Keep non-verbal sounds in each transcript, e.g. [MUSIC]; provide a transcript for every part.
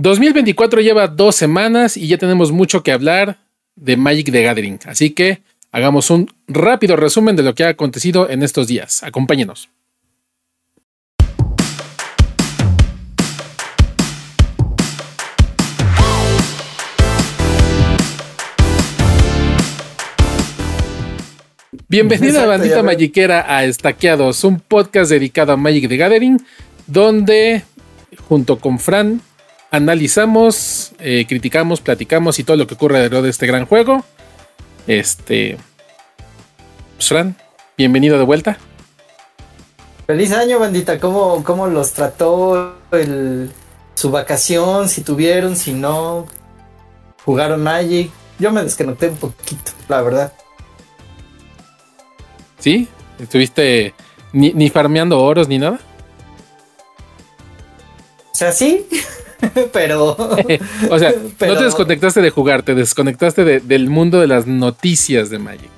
2024 lleva dos semanas y ya tenemos mucho que hablar de Magic the Gathering. Así que hagamos un rápido resumen de lo que ha acontecido en estos días. Acompáñenos. Bienvenida bandita magiquera a Estaqueados, un podcast dedicado a Magic the Gathering, donde junto con Fran analizamos, eh, criticamos, platicamos y todo lo que ocurre alrededor de este gran juego. Este. Pues, Fran, bienvenido de vuelta. Feliz año, bandita. ¿Cómo, cómo los trató su vacación? Si tuvieron, si no. ¿Jugaron Magic? Yo me desconecté un poquito, la verdad. ¿Sí? ¿Estuviste ni, ni farmeando oros ni nada? O sea, sí, [LAUGHS] [LAUGHS] pero... [LAUGHS] o sea, no te desconectaste de jugar, te desconectaste del mundo de las noticias de Magic.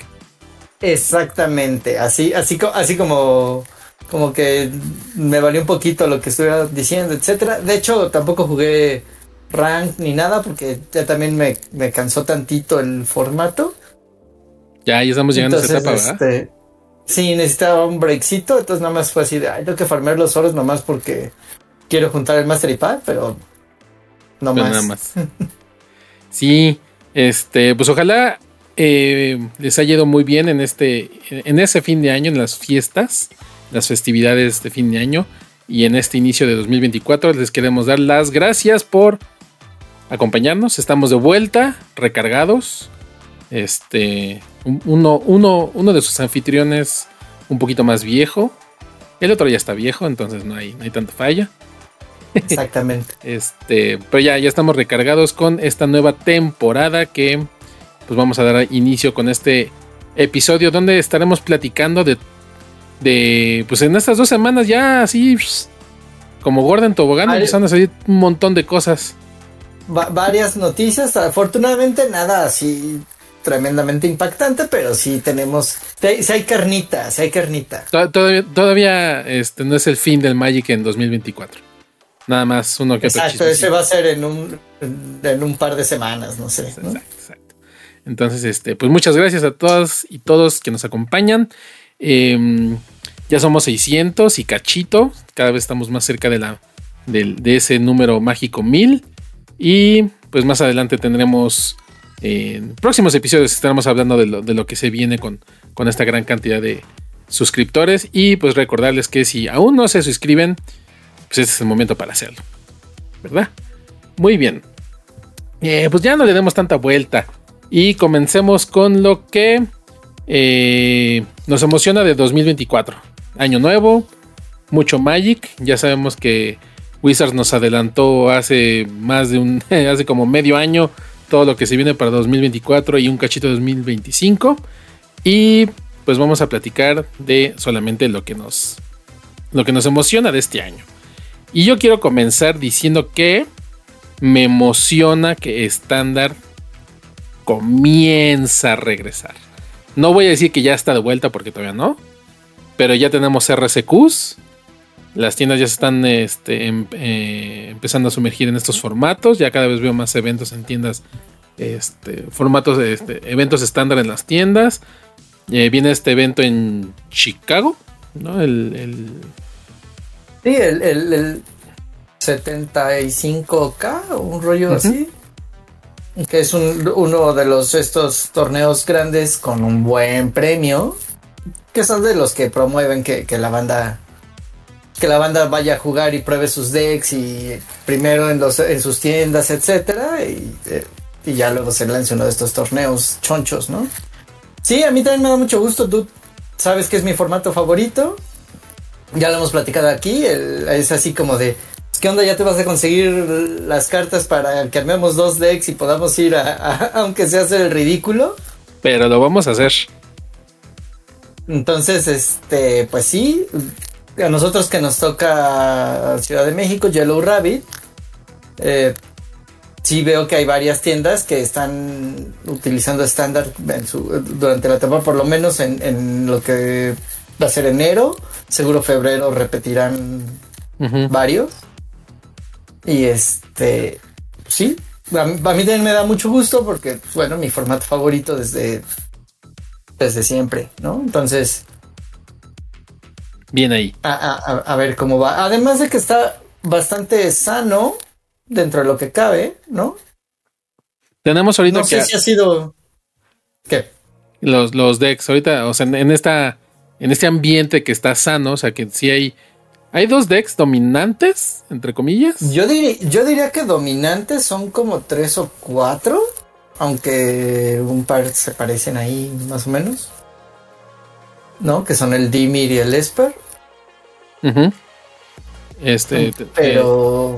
Exactamente, así, así, así como, como que me valió un poquito lo que estuviera diciendo, etcétera. De hecho, tampoco jugué rank ni nada porque ya también me, me cansó tantito el formato. Ya, ya estamos llegando a esa etapa, ¿verdad? Este, Sí, necesitaba un breakcito, entonces nada más fue así de, ay, tengo que farmear los oros nomás porque quiero juntar el Master y Pad, pero no más. Nada más. [LAUGHS] sí, este, pues ojalá eh, les haya ido muy bien en este, en ese fin de año, en las fiestas, las festividades de fin de año y en este inicio de 2024 les queremos dar las gracias por acompañarnos. Estamos de vuelta, recargados. Este, uno, uno, uno de sus anfitriones un poquito más viejo. El otro ya está viejo, entonces no hay, no hay tanta falla. Exactamente. [LAUGHS] este, pero ya, ya estamos recargados con esta nueva temporada que pues vamos a dar inicio con este episodio donde estaremos platicando de, de pues en estas dos semanas ya así como Gordon Tobogán empezando a salir un montón de cosas. varias noticias, afortunadamente nada así tremendamente impactante, pero sí tenemos, si hay carnita, si hay carnita. Todavía, todavía este, no es el fin del Magic en 2024. Nada más uno que Exacto, ese va a ser en un, en un par de semanas, no sé. Exacto, exacto. Entonces, este, pues muchas gracias a todas y todos que nos acompañan. Em, ya somos 600 y cachito. Cada vez estamos más cerca de, la, de, de ese número mágico 1000. Y pues más adelante tendremos en próximos episodios estaremos hablando de lo, que se viene con, con, esta gran cantidad de suscriptores. Y pues recordarles que si aún no se suscriben, pues este es el momento para hacerlo. ¿Verdad? Muy bien. Eh, pues ya no le demos tanta vuelta. Y comencemos con lo que eh, nos emociona de 2024. Año nuevo, mucho Magic. Ya sabemos que Wizards nos adelantó hace más de un, [LAUGHS] hace como medio año todo lo que se viene para 2024 y un cachito de 2025. Y pues vamos a platicar de solamente lo que nos, lo que nos emociona de este año. Y yo quiero comenzar diciendo que me emociona que estándar comienza a regresar. No voy a decir que ya está de vuelta porque todavía no. Pero ya tenemos RCQs las tiendas ya se están este, em, eh, empezando a sumergir en estos formatos. Ya cada vez veo más eventos en tiendas, este, formatos este, eventos estándar en las tiendas. Eh, viene este evento en Chicago, ¿no? El, Sí, el, 75K, un rollo así. Que es uno de los estos torneos grandes con un buen premio. Que son de los que promueven que la banda que la banda vaya a jugar y pruebe sus decks y primero en, los, en sus tiendas, etcétera, y, eh, y, ya luego se lance uno de estos torneos chonchos, ¿no? Sí, a mí también me da mucho gusto, tú sabes que es mi formato favorito, ya lo hemos platicado aquí, es así como de, ¿qué onda? Ya te vas a conseguir las cartas para que armemos dos decks y podamos ir a, aunque sea hacer el ridículo. Pero lo vamos a hacer. Entonces, este, pues sí, a nosotros que nos toca Ciudad de México, Yellow Rabbit, eh, sí veo que hay varias tiendas que están utilizando estándar durante la temporada, por lo menos en, lo que va a ser enero, seguro febrero repetirán varios. Y este sí, a, mí también me da mucho gusto porque, bueno, mi formato favorito desde, desde siempre, ¿no? Entonces... Bien ahí. A, ver cómo va. Además de que está bastante sano dentro de lo que cabe, ¿no? Tenemos ahorita no sé si ha sido... ¿Qué? Los, los decks ahorita, o sea, en esta... En este ambiente que está sano, o sea, que sí hay ¿Hay dos decks dominantes, entre comillas? Yo, yo diría que dominantes son como tres o cuatro, aunque un par se parecen ahí más o menos. ¿No? Que son el Dimir y el Esper. Este. Pero.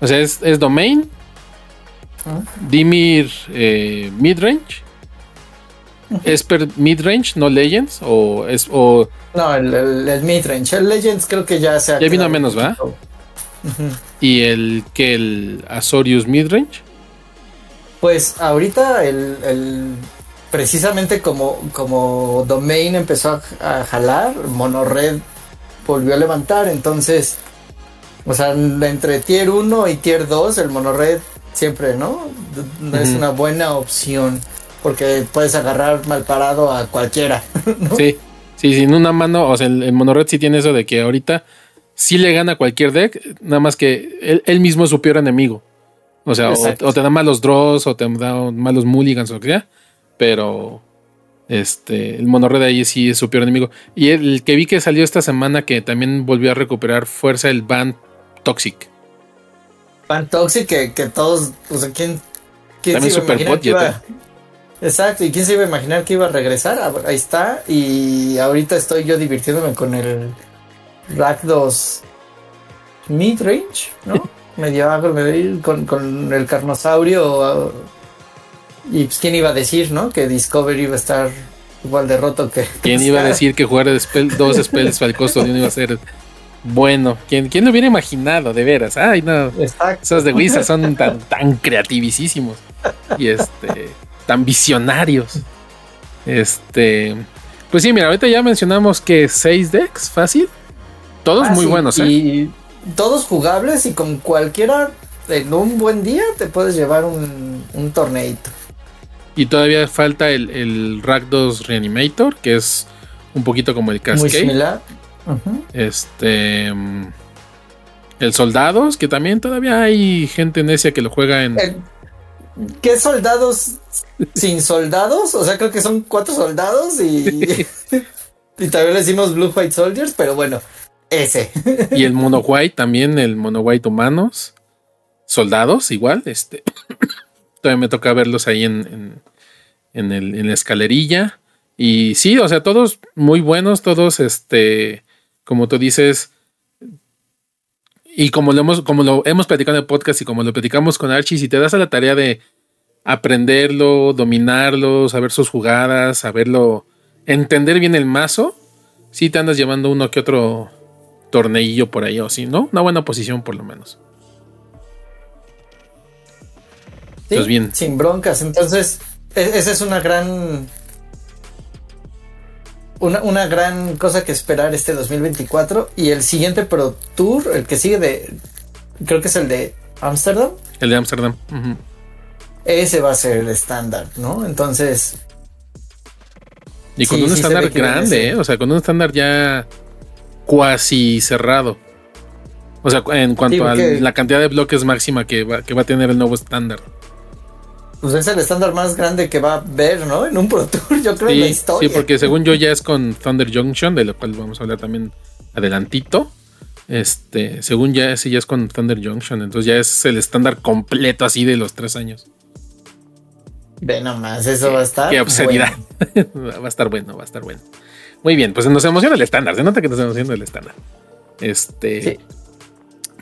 o sea, es, Domain. Dimir eh, Midrange. Esper Midrange, no Legends. O es. O no, el, el, midrange. El Legends creo que ya se ha. Ya vino a menos, ¿va? ¿Y el que el Azorius midrange? Pues ahorita el, precisamente como, como Domain empezó a, jalar, Monored volvió a levantar, entonces, o sea, entre tier 1 y tier 2, el Monored siempre, ¿no? Es una buena opción, porque puedes agarrar mal parado a cualquiera. [LAUGHS] Sí. Sí, sin una mano, o sea, el, Monored sí tiene eso de que ahorita sí le gana cualquier deck, nada más que él, mismo es su peor enemigo. O sea, o, te da malos draws, o te da malos mulligans, o lo que sea, pero este, el Monored ahí sí es su peor enemigo. Y el, que vi que salió esta semana que también volvió a recuperar fuerza, el Band Toxic. Band Toxic, que, que todos, o sea, ¿quién, quién también super Exacto, y quién se iba a imaginar que iba a regresar. Ah, ahí está. Y ahorita estoy yo divirtiéndome con el Rack 2 Midrange, ¿no? [LAUGHS] medio agro, con, con el carnosaurio. Y pues, quién iba a decir, ¿no? Que Discovery iba a estar igual de roto que. ¿Quién iba a decir que jugar dos spells al costo de uno iba a ser bueno? ¿Quién, ¿Quién lo hubiera imaginado, de veras? Ay, no. Exacto. Esos de Wizard son tan, tan creativísimos. Y este tan visionarios. Este, pues sí, mira, ahorita ya mencionamos que seis decks, fácil. Todos muy buenos, ¿eh? Y todos jugables y con cualquiera en un buen día te puedes llevar un, un torneito. Y todavía falta el, el 2 Reanimator, que es un poquito como el Cascade. Muy similar. Este. El Soldados, que también todavía hay gente necia que lo juega en. ¿Qué soldados sin soldados? O sea, creo que son cuatro soldados y, [LAUGHS] y también le decimos Blue White Soldiers, pero bueno, ese. y el Mono White también, el Mono White humanos, soldados igual, este. [COUGHS] Todavía me toca verlos ahí en, en, el, en la escalerilla. Y sí, o sea, todos muy buenos, todos, este, como tú dices, y como lo hemos, como lo hemos platicado en el podcast y como lo platicamos con Archie, si te das a la tarea de aprenderlo, dominarlo, saber sus jugadas, saberlo, entender bien el mazo, si te andas llevando uno que otro torneillo por ahí o sí, ¿no? Una buena posición por lo menos. Sí, pues bien. Sin broncas. Entonces, e-, esa es una gran una, gran cosa que esperar este 2024. Y el siguiente Pro Tour, el que sigue de. Creo que es el de Amsterdam. El de Amsterdam. Ese va a ser el estándar, ¿no? Entonces. Y con un estándar grande, ¿eh? O sea, con un estándar ya cuasi cerrado. O sea, en cuanto a la cantidad de bloques máxima que va, que va a tener el nuevo estándar pues es el estándar más grande que va a ver, ¿no? En un Pro Tour, yo creo, en la historia. Sí, porque según yo ya es con Thunder Junction, de lo cual vamos a hablar también adelantito. Este, según ya ese ya es con Thunder Junction, entonces ya es el estándar completo así de los tres años. Ve nomás, eso va a estar. Qué obscenidad. [LAUGHS] va a estar bueno, va a estar bueno. Muy bien, pues nos emociona el estándar, se nota que nos emociona el estándar. Este.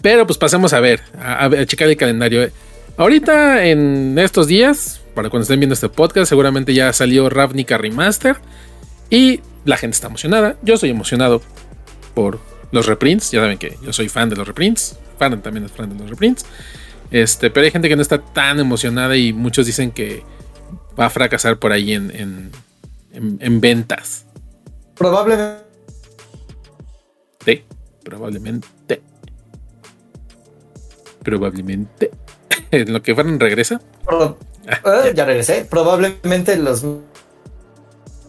Pero pues pasemos a ver, a, a checar el calendario. Ahorita, en estos días, para cuando estén viendo este podcast, seguramente ya salió Ravnica Remaster. Y la gente está emocionada. Yo estoy emocionado por los reprints. Ya saben que yo soy fan de los reprints. Fan también es fan de los reprints. Este, pero hay gente que no está tan emocionada y muchos dicen que va a fracasar por ahí en, en, ventas. Probablemente. Sí, probablemente. Probablemente. [LAUGHS] en lo que fueron regresa. Pro- Ah, eh, ya regresé. Probablemente los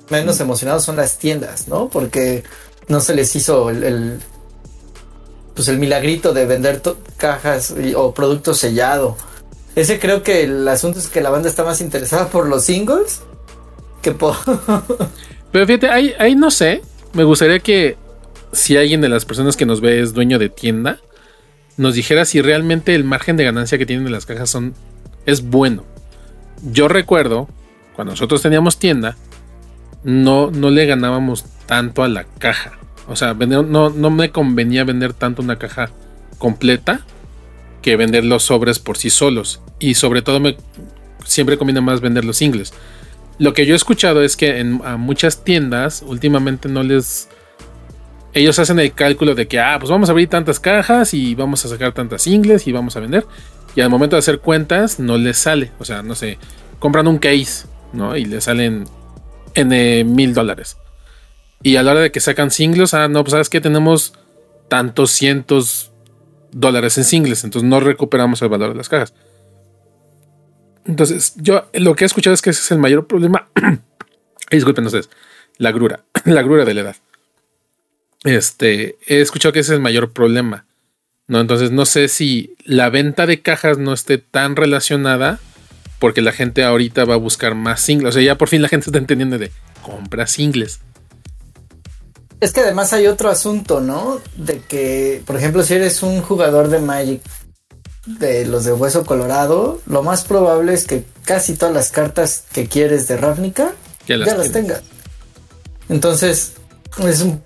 menos emocionados son las tiendas, ¿no? Porque no se les hizo el, el- pues el milagrito de vender cajas y- o producto sellado. Ese creo que el asunto es que la banda está más interesada por los singles que por [LAUGHS] Pero fíjate, ahí, ahí no sé. Me gustaría que si alguien de las personas que nos ve es dueño de tienda, nos dijera si realmente el margen de ganancia que tienen las cajas son, es bueno. Yo recuerdo, cuando nosotros teníamos tienda, no, no le ganábamos tanto a la caja. O sea, no, no me convenía vender tanto una caja completa que vender los sobres por sí solos. Y sobre todo me siempre conviene más vender los singles. Lo que yo he escuchado es que en a muchas tiendas últimamente no les... Ellos hacen el cálculo de que, ah, pues vamos a abrir tantas cajas y vamos a sacar tantas singles y vamos a vender. Y al momento de hacer cuentas no les sale. O sea, no sé, compran un case, ¿no? Y le salen en mil dólares. Y a la hora de que sacan singles, ah, no, pues sabes que tenemos tantos cientos dólares en singles. Entonces no recuperamos el valor de las cajas. Entonces, yo lo que he escuchado es que ese es el mayor problema. [CLEARS THROAT] Disculpen ustedes, la grura, [CLEARS THROAT] la grura de la edad. Este, he escuchado que ese es el mayor problema. ¿no? Entonces, no sé si la venta de cajas no esté tan relacionada porque la gente ahorita va a buscar más singles. O sea, ya por fin la gente está entendiendo de compra singles. Es que además hay otro asunto, ¿no? De que, por ejemplo, si eres un jugador de Magic de los de Hueso Colorado, lo más probable es que casi todas las cartas que quieres de Ravnica Ya ya las las, tienes. tengas. Entonces, es un,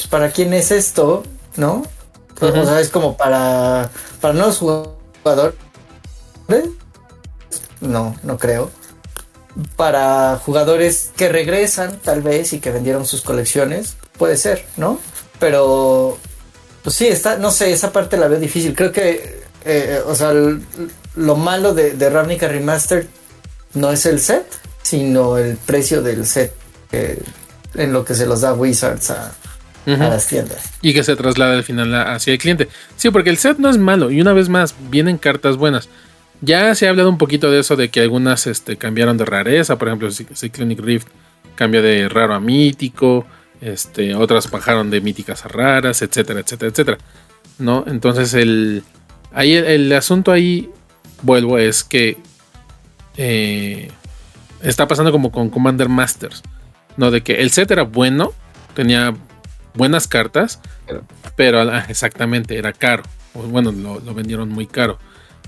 pues, para quién es esto, ¿no? O sea, es como para, para nuevos jugadores. No, no creo. Para jugadores que regresan, tal vez, y que vendieron sus colecciones, puede ser, ¿no? Pero, pues sí, está, no sé, esa parte la veo difícil. Creo que, eh, o sea, lo malo de, de Ravnica Remastered no es el set, sino el precio del set eh, en lo que se los da Wizards a, A las tiendas. Y que se traslada al final hacia el cliente. Sí, porque el set no es malo. Y una vez más, vienen cartas buenas. Ya se ha hablado un poquito de eso, de que algunas este, cambiaron de rareza. Por ejemplo, Cy- Cyclonic Rift cambia de raro a mítico. Este, otras bajaron de míticas a raras, etcétera, etcétera, etcétera. ¿No? Entonces el. Ahí el, el asunto ahí, vuelvo, es que eh, está pasando como con Commander Masters. ¿No? De que el set era bueno, tenía buenas cartas, pero ah, exactamente era caro. Bueno, lo, lo vendieron muy caro.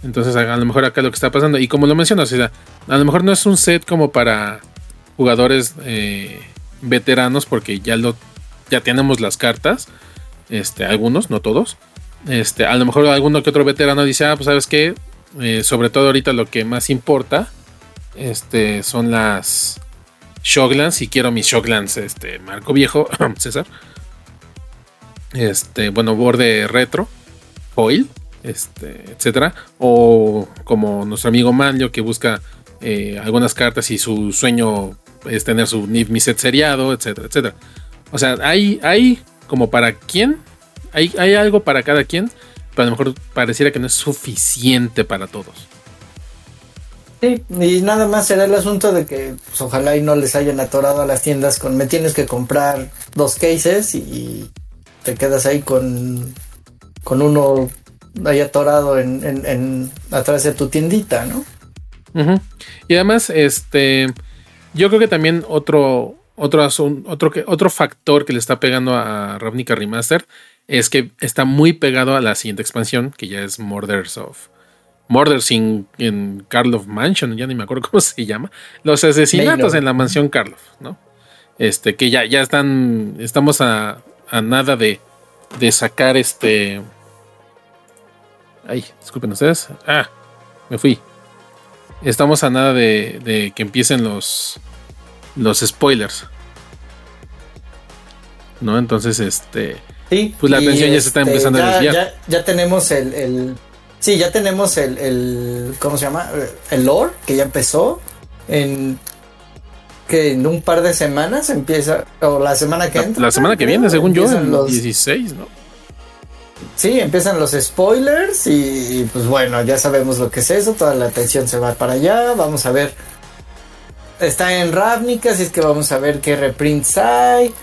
Entonces, a, a lo mejor acá lo que está pasando, y como lo mencionas, o sea, a lo mejor no es un set como para jugadores eh, veteranos, porque ya lo ya tenemos las cartas. Este, algunos, no todos. Este, a lo mejor alguno que otro veterano dice, ah, pues sabes qué, Eh, sobre todo ahorita lo que más importa este, son las Shoglans. Y quiero mis Shoglans, este, Marco Viejo, [CLEARS THROAT] César. Este, bueno, borde retro, foil, este, etcétera. O como nuestro amigo Manlio que busca eh, algunas cartas y su sueño es tener su Niv Miset seriado, etcétera, etcétera. O sea, hay, hay como para quién, hay, hay algo para cada quien, pero a lo mejor pareciera que no es suficiente para todos. Sí, y nada más será el asunto de que pues, ojalá y no les hayan atorado a las tiendas con me tienes que comprar dos cases y te quedas ahí con, con uno ahí atorado en, en, en atrás de tu tiendita, ¿no? Y además, este, yo creo que también otro, otro, asun- otro, que- otro factor que le está pegando a Ravnica Remaster es que está muy pegado a la siguiente expansión, que ya es Murders of Murders in, en Karlov Mansion, ya ni me acuerdo cómo [LAUGHS] se llama. Los asesinatos en la mansión Karlov, ¿no? Este, que ya, ya están, estamos a, a nada de, de sacar este... Ay, disculpen ustedes. Ah, me fui. Estamos a nada de, de que empiecen los, los spoilers. ¿No? Entonces, este... Sí. Pues la atención ya se está empezando a desviar. Ya, ya tenemos el, el- sí, ya tenemos el, el, ¿cómo se llama? El lore que ya empezó en que en un par de semanas empieza o la semana que La, entra. la semana que viene, según yo, el los- 16, ¿no? sí, empiezan los spoilers y, pues bueno, ya sabemos lo que es eso, toda la atención se va para allá, vamos a ver. Está en Ravnica, así es que vamos a ver qué reprints hay,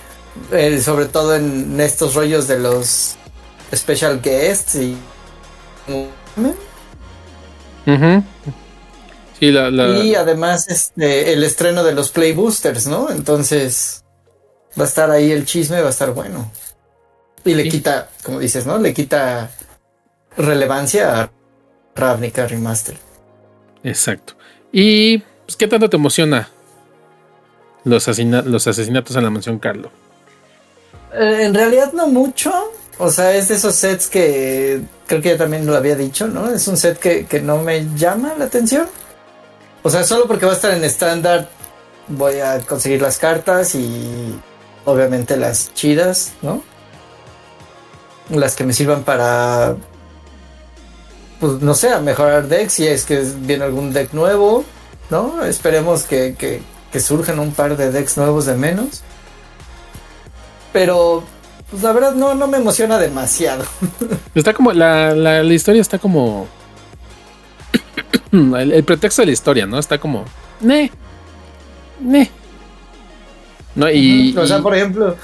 eh, sobre todo en estos rollos de los special guests y... Y además este, el estreno de los Play Boosters, ¿no? Entonces va a estar ahí el chisme, va a estar bueno. Y le quita, como dices, ¿no? Le quita relevancia a Ravnica Remaster. Exacto. ¿Y pues, qué tanto te emociona los, los asesinatos en la mansión Carlo? Eh, en realidad no mucho. O sea, es de esos sets que creo que ya también lo había dicho, ¿no? Es un set que, que no me llama la atención. O sea, solo porque va a estar en estándar voy a conseguir las cartas y obviamente las chidas, ¿no? Las que me sirvan para, pues no sé, a mejorar decks si es que viene algún deck nuevo, ¿no? Esperemos que, que, que surjan un par de decks nuevos de menos. Pero, pues la verdad no, no me emociona demasiado. [LAUGHS] Está como, la, la, la historia está como el, pretexto de la historia, ¿no? Está como, ne, ne. No, y, o sea, por ejemplo,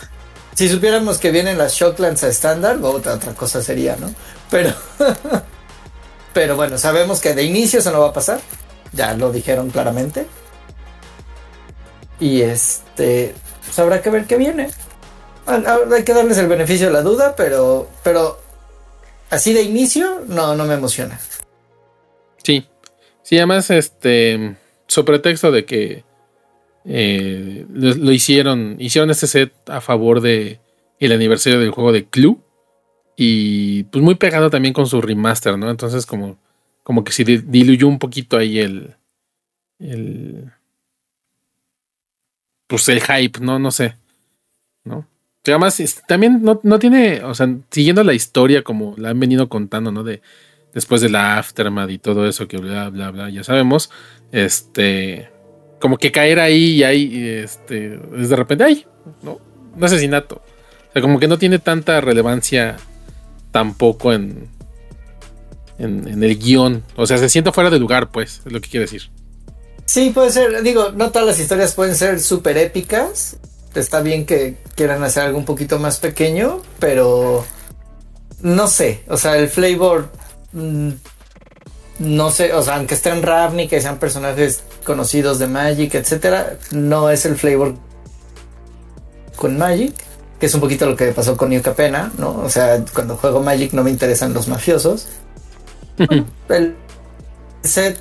si supiéramos que vienen las Shocklands a estándar, otra, otra cosa sería, ¿no? Pero, [LAUGHS] pero bueno, sabemos que de inicio eso no va a pasar. Ya lo dijeron claramente. Y este, pues habrá que ver qué viene. Hay que darles el beneficio de la duda, pero, pero así de inicio, no, no me emociona. Sí, Sí, además, este, sobre pretexto de que eh, lo, hicieron, hicieron este set a favor de el aniversario del juego de Clue y pues muy pegado también con su remaster, ¿no? Entonces como, como que se diluyó un poquito ahí el, el, pues el hype, ¿no? No sé, ¿no? además, también no, no tiene, o sea, siguiendo la historia como la han venido contando, ¿no? De después de la aftermath y todo eso que bla, bla, bla, ya sabemos, este, como que caer ahí y ahí, este, es de repente, ay, no, un asesinato. O sea, como que no tiene tanta relevancia tampoco en, en, el guion. O sea, se siente fuera de lugar, pues, es lo que quiere decir. Sí, puede ser. Digo, no todas las historias pueden ser súper épicas. Está bien que quieran hacer algo un poquito más pequeño, pero no sé. O sea, el flavor no sé, o sea, aunque estén Ravnica y sean personajes conocidos de Magic, etcétera, no es el flavor con Magic, que es un poquito lo que pasó con New Capena, ¿no? O sea, cuando juego Magic no me interesan los mafiosos. [LAUGHS] el set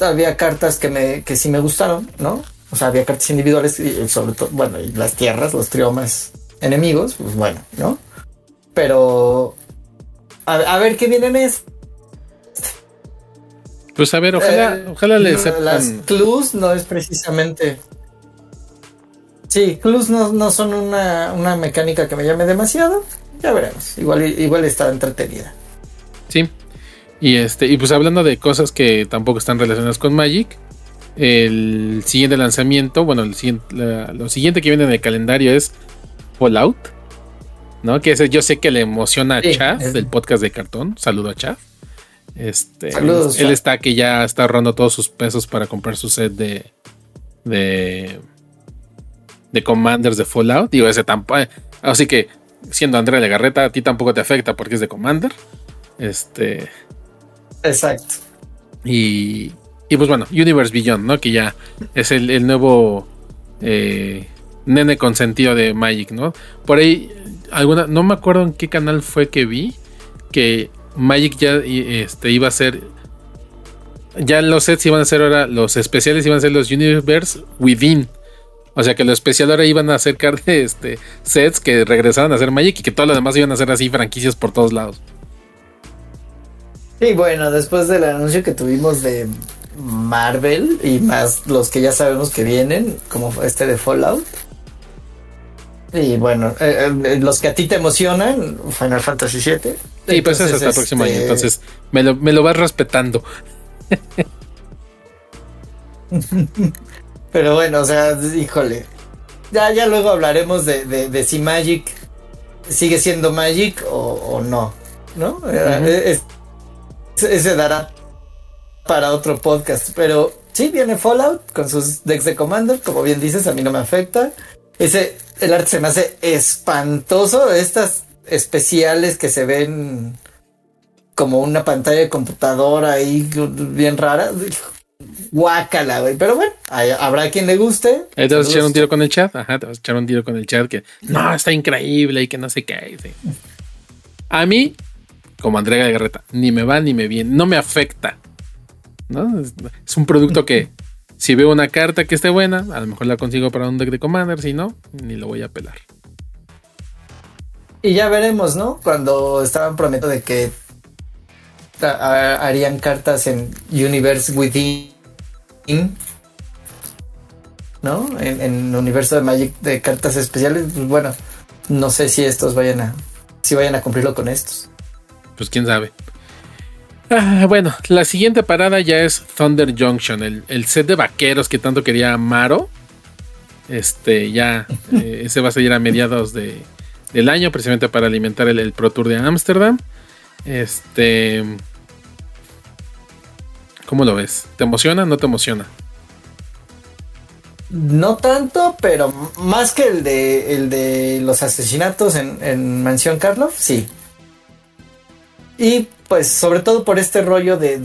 había cartas que me que sí me gustaron, ¿no? O sea, había cartas individuales y sobre todo, bueno, y las tierras, los triomas enemigos, pues bueno, ¿no? Pero a, ver qué vienen es. Pues a ver, ojalá, eh, ojalá le sepan. Las clues no es precisamente. Sí, clues no, son una, mecánica que me llame demasiado. Ya veremos. Igual, igual está entretenida. Sí. Y este, y pues hablando de cosas que tampoco están relacionadas con Magic. El siguiente lanzamiento, bueno, el siguiente, lo siguiente que viene en el calendario es Fallout. ¿No? Que ese yo sé que le emociona a Chaz del podcast de cartón. Saludo a Chaz. Este, él, está que ya está ahorrando todos sus pesos para comprar su set de de de Commanders de Fallout. Digo, ese tampoco. Eh, así que siendo Andrea Legarreta, a ti tampoco te afecta porque es de Commander. Este. Exacto. Y, y pues bueno, Universe Beyond, ¿no? Que ya es el, el nuevo eh, nene consentido de Magic, ¿no? Por ahí alguna, no me acuerdo en qué canal fue que vi que Magic ya este, iba a ser. Ya los sets iban a ser ahora, los especiales iban a ser los Universe Within. O sea que los especiales ahora iban a acercar [LAUGHS] de este, sets que regresaban a ser Magic y que todos los demás iban a ser así franquicias por todos lados. Y bueno, después del anuncio que tuvimos de Marvel y más los que ya sabemos que vienen, como este de Fallout, y bueno, eh, eh, los que a ti te emocionan, Final Fantasy VII. Sí, pues es hasta el próximo año, este, entonces me lo, me lo vas respetando. [LAUGHS] Pero bueno, o sea, híjole. Ya, ya luego hablaremos de, de, si Magic sigue siendo Magic o, no. ¿no? Eh, ese dará para otro podcast, pero sí viene Fallout con sus decks de Commander, como bien dices, a mí no me afecta. Ese, el arte se me hace espantoso, estas especiales que se ven como una pantalla de computadora ahí bien rara. Guácala, güey. Pero bueno, habrá quien le guste. Ahí te vas a echar un tiro con el chat. Ajá, te vas a echar un tiro con el chat que no, está increíble y que no sé qué. A mí, como Andrea Garreta, ni me va ni me viene. No me afecta. ¿no? Es un producto que si veo una carta que esté buena, a lo mejor la consigo para un deck de Commander. Si no, ni lo voy a pelar. Y ya veremos, ¿no? Cuando estaban prometiendo de que harían cartas en Universe Within, ¿no? En, el universo de Magic de cartas especiales, pues bueno, no sé si estos vayan a, si vayan a cumplirlo con estos. Pues quién sabe. Ah, bueno, la siguiente parada ya es Thunder Junction, el, set de vaqueros que tanto quería Amaro. Este, ya, [LAUGHS] eh, ese va a salir a mediados de, del año, precisamente para alimentar el, el Pro Tour de Ámsterdam. Este, ¿Cómo lo ves? ¿Te emociona o no te emociona? No tanto, pero más que el de, el de los asesinatos en, Mansión Karloff, sí. Y pues sobre todo por este rollo de,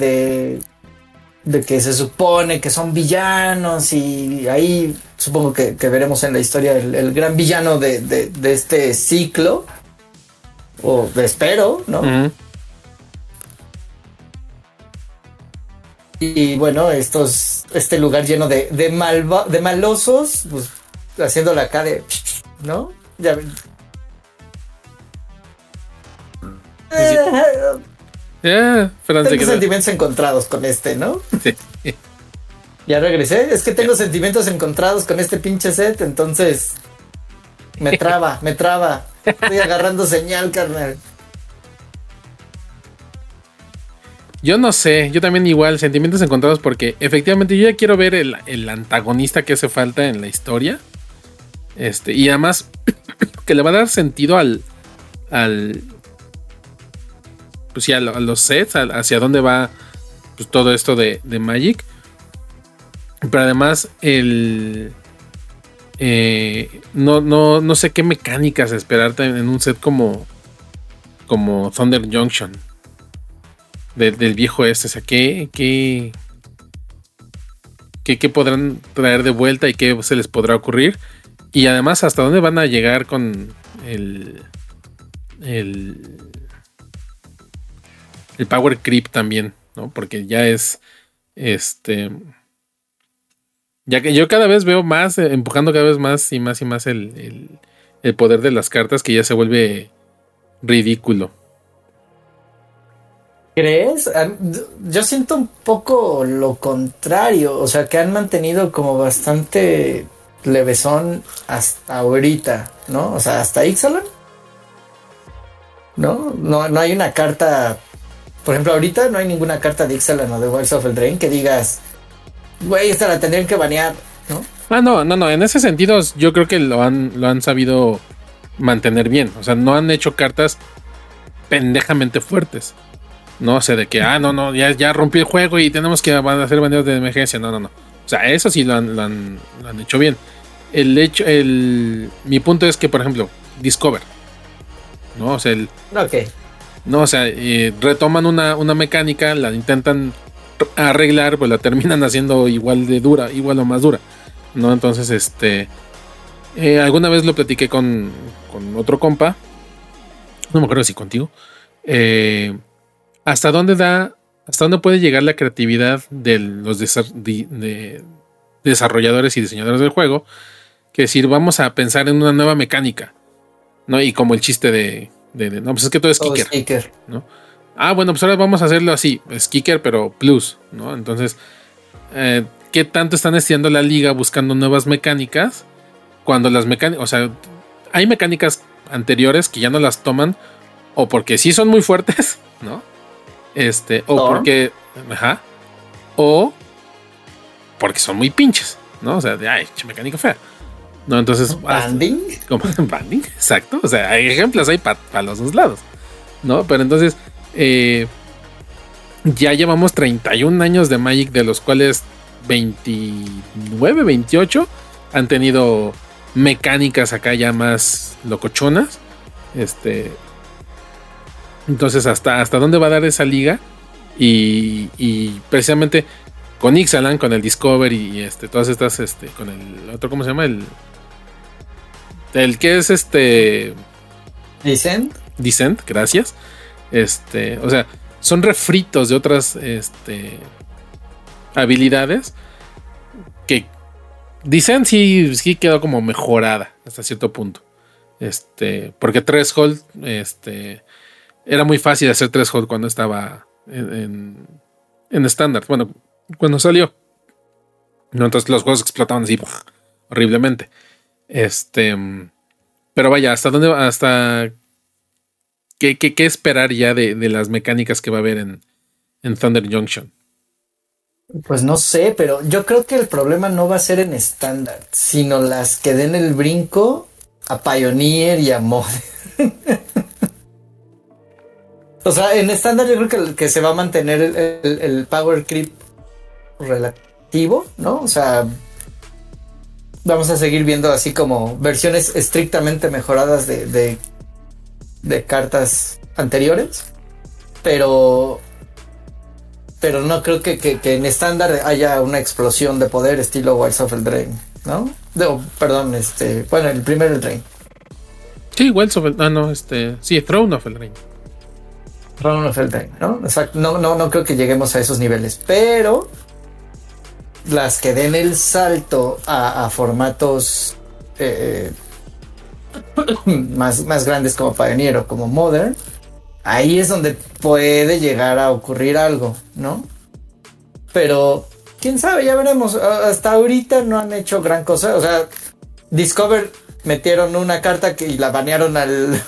de, que se supone que son villanos y ahí supongo que, veremos en la historia el, gran villano de, este ciclo. O espero, ¿no? Y bueno, estos, este lugar lleno de, de, de malosos, pues haciendo la cara de. ¿No? Ya eh, tengo sentimientos encontrados con este, ¿no? Sí. Ya regresé. Es que tengo sentimientos encontrados con este pinche set, entonces me traba, me traba. Estoy agarrando señal, carnal. Yo no sé, yo también igual, sentimientos encontrados porque efectivamente yo ya quiero ver el, antagonista que hace falta en la historia. Este, y además [CLEARS THROAT] que le va a dar sentido al. al. Pues sí, a, los sets, hacia dónde va pues, todo esto de, Magic. Pero además, el. Eh, no, no, no sé qué mecánicas esperarte en un set como. como Thunder Junction del viejo este. O sea, ¿qué, qué, qué, podrán traer de vuelta y qué se les podrá ocurrir? Y además, ¿hasta dónde van a llegar con el. el. El Power Creep también, ¿no? Porque ya es. Este. Ya que yo cada vez veo más, eh, empujando cada vez más y más y más el, el, poder de las cartas que ya se vuelve ridículo. ¿Crees? Yo siento un poco lo contrario, o sea, que han mantenido como bastante levesón hasta ahorita, ¿no? O sea, hasta Ixalan. ¿No? ¿No? No hay una carta, por ejemplo, ahorita no hay ninguna carta de Ixalan o de Wilds of the Drain que digas, güey, esta la tendrían que banear, ¿no? Ah, no, no, no, en ese sentido yo creo que lo han, lo han sabido mantener bien, o sea, no han hecho cartas pendejamente fuertes. No sé, de que, ah, no, no, ya, ya rompí el juego y tenemos que hacer banderas de emergencia. No, no, no. O sea, eso sí lo han, lo han, hecho bien. El hecho, el, mi punto es que, por ejemplo, Discover. ¿No? O sea, el. Ok. No, o sea, retoman una, una mecánica, la intentan arreglar, pues la terminan [LAUGHS] haciendo igual de dura, igual o más dura. ¿No? Entonces, este. Eh, alguna vez lo platiqué con, con otro compa. No me acuerdo si contigo. Eh ¿Hasta dónde da, hasta dónde puede llegar la creatividad de los desarrolladores y diseñadores del juego? Que decir, vamos a pensar en una nueva mecánica, ¿no? Y como el chiste de, no, pues es que todo es kicker, ¿no? Ah, bueno, pues ahora vamos a hacerlo así, es kicker, pero plus, ¿no? Entonces, eh, ¿qué tanto están estirando la liga buscando nuevas mecánicas? Cuando las mecánicas, o sea, hay mecánicas anteriores que ya no las toman, o porque sí son muy fuertes, [LAUGHS] ¿no? Este, o porque. Ajá. O porque son muy pinches, ¿no? O sea, de ay, mecánica fea. No, entonces. ¿Banding? [LAUGHS] Como banding, exacto. O sea, hay ejemplos ahí para los dos lados. ¿no? Pero entonces, eh, ya llevamos 31 años de Magic, de los cuales 29, 28 han tenido mecánicas acá ya más locochonas. Este. Entonces, ¿hasta, hasta dónde va a dar esa liga? Y, y precisamente con Ixalan, con el Discovery y este, todas estas, este, con el otro, ¿cómo se llama? El, el que es este. Descent. Descent, gracias. Este, o sea, son refritos de otras este, habilidades que dicen sí, sí quedó como mejorada hasta cierto punto. Este, porque Threshold este, era muy fácil hacer Threshold cuando estaba en estándar. Bueno, cuando salió. No, entonces los juegos explotaban así horriblemente. Este, pero vaya, ¿hasta dónde? Hasta ¿Qué, qué, esperar ya de, las mecánicas que va a haber en, en Thunder Junction? Pues no sé, pero yo creo que el problema no va a ser en estándar, sino las que den el brinco a Pioneer y a Mod. [LAUGHS] o sea, en estándar yo creo que, que, se va a mantener el, power creep relativo, ¿no? O sea, vamos a seguir viendo así como versiones estrictamente mejoradas de de cartas anteriores, pero pero no creo que, en estándar haya una explosión de poder estilo Wilds of el Drain, ¿no? perdón, este, bueno, el primer el Drain. Sí, Wilds of el, ah, no, este, sí, Throne of el Drain. Throne of el Drain, ¿no? Exacto, no, no, no creo que lleguemos a esos niveles, pero las que den el salto a, formatos eh, [CLEARS THROAT] más, más grandes como Pioneer como Modern, ahí es donde puede llegar a ocurrir algo, ¿no? Pero, quién sabe, ya veremos. Hasta ahorita no han hecho gran cosa. O sea, Discover metieron una carta que, y la banearon al,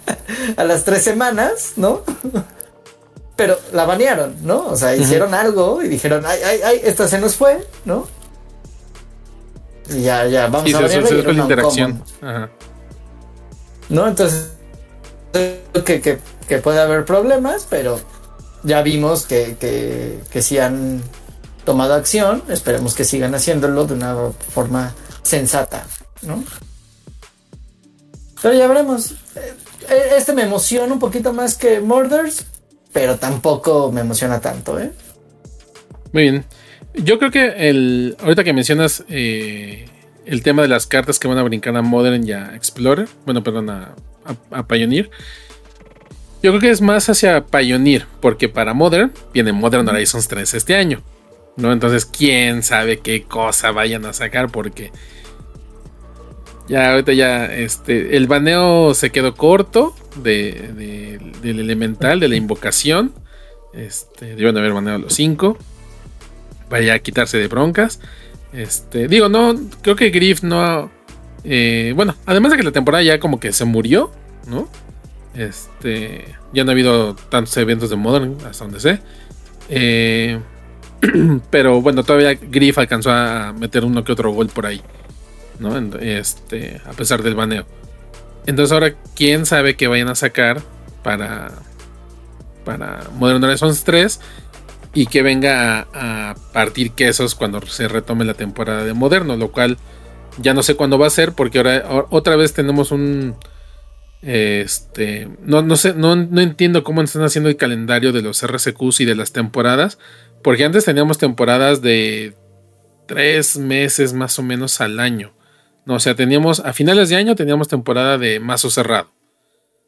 [LAUGHS] a las tres semanas, ¿no? Pero la banearon, ¿no? O sea, hicieron algo y dijeron, ay, ay, ay, esta se nos fue, ¿no? Y ya, ya, vamos a ver. la interacción. Ajá. ¿no? Entonces, que, que, puede haber problemas, pero ya vimos que, que, que sí han tomado acción, esperemos que sigan haciéndolo de una forma sensata, ¿no? Pero ya veremos. Eh, este me emociona un poquito más que Murders, pero tampoco me emociona tanto, ¿eh? Muy bien. Yo creo que el. Ahorita que mencionas eh, el tema de las cartas que van a brincar a Modern y a Explorer, bueno, perdón, a, Pioneer. Yo creo que es más hacia Pioneer, porque para Modern viene Modern Horizons 3 este año. ¿no? Entonces, quién sabe qué cosa vayan a sacar, porque ya ahorita ya este, el baneo se quedó corto de, del elemental, de la invocación. Este, deben haber baneado los 5. Vaya a quitarse de broncas. Este, digo, no, creo que Griff no. Eh, bueno, además de que la temporada ya como que se murió, ¿no? Este, ya no ha habido tantos eventos de Modern, hasta donde sé. Eh, [CLEARS THROAT] pero bueno, todavía Griff alcanzó a meter uno que otro gol por ahí, ¿no? Este, a pesar del baneo. Entonces ahora, ¿quién sabe qué vayan a sacar para, para Modern Horizons 3? y que venga a, partir quesos cuando se retome la temporada de moderno, lo cual ya no sé cuándo va a ser porque ahora otra vez tenemos un este no, no sé no, no, entiendo cómo están haciendo el calendario de los RCQs y de las temporadas porque antes teníamos temporadas de tres meses más o menos al año o sea teníamos a finales de año teníamos temporada de mazo cerrado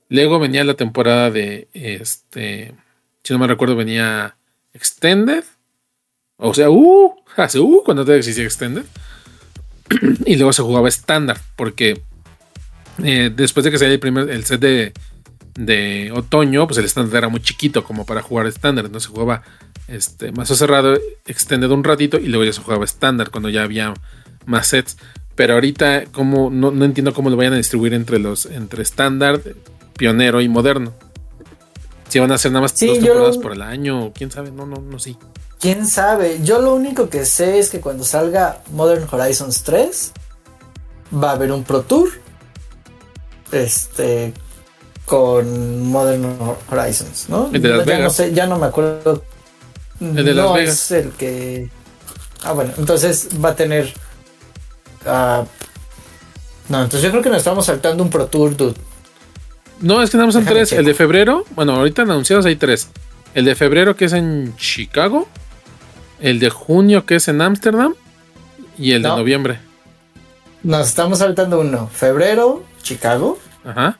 luego venía la temporada de este si no me recuerdo venía Extended. O sea, uh, [LAUGHS] hace uh, cuando te existía Extended. [CLEARS THROAT] y luego se jugaba estándar, porque eh, después de que saliera el primer el set de, de otoño, pues el estándar era muy chiquito como para jugar estándar. Entonces se jugaba este, mazo cerrado, extended un ratito y luego ya se jugaba estándar cuando ya había más sets. Pero ahorita, como no, no, entiendo cómo lo vayan a distribuir entre los entre estándar, pionero y moderno. Si van a hacer nada más dos temporadas por el año, quién sabe, no, no, no, sí. Quién sabe. Yo lo único que sé es que cuando salga Modern Horizons 3 va a haber un Pro Tour. Este con Modern Horizons, ¿no? El de Las ya Vegas. no sé, ya no me acuerdo. El de Las no Vegas. es el que. Ah, bueno, entonces va a tener. Ah, no, entonces yo creo que nos estamos saltando un Pro Tour, dude. No, es que nada más son tres. checo. El de febrero, bueno, ahorita anunciados hay tres. El de febrero que es en Chicago. El de junio que es en Ámsterdam. Y el de No. noviembre. Nos estamos saltando uno. Febrero, Chicago. Ajá.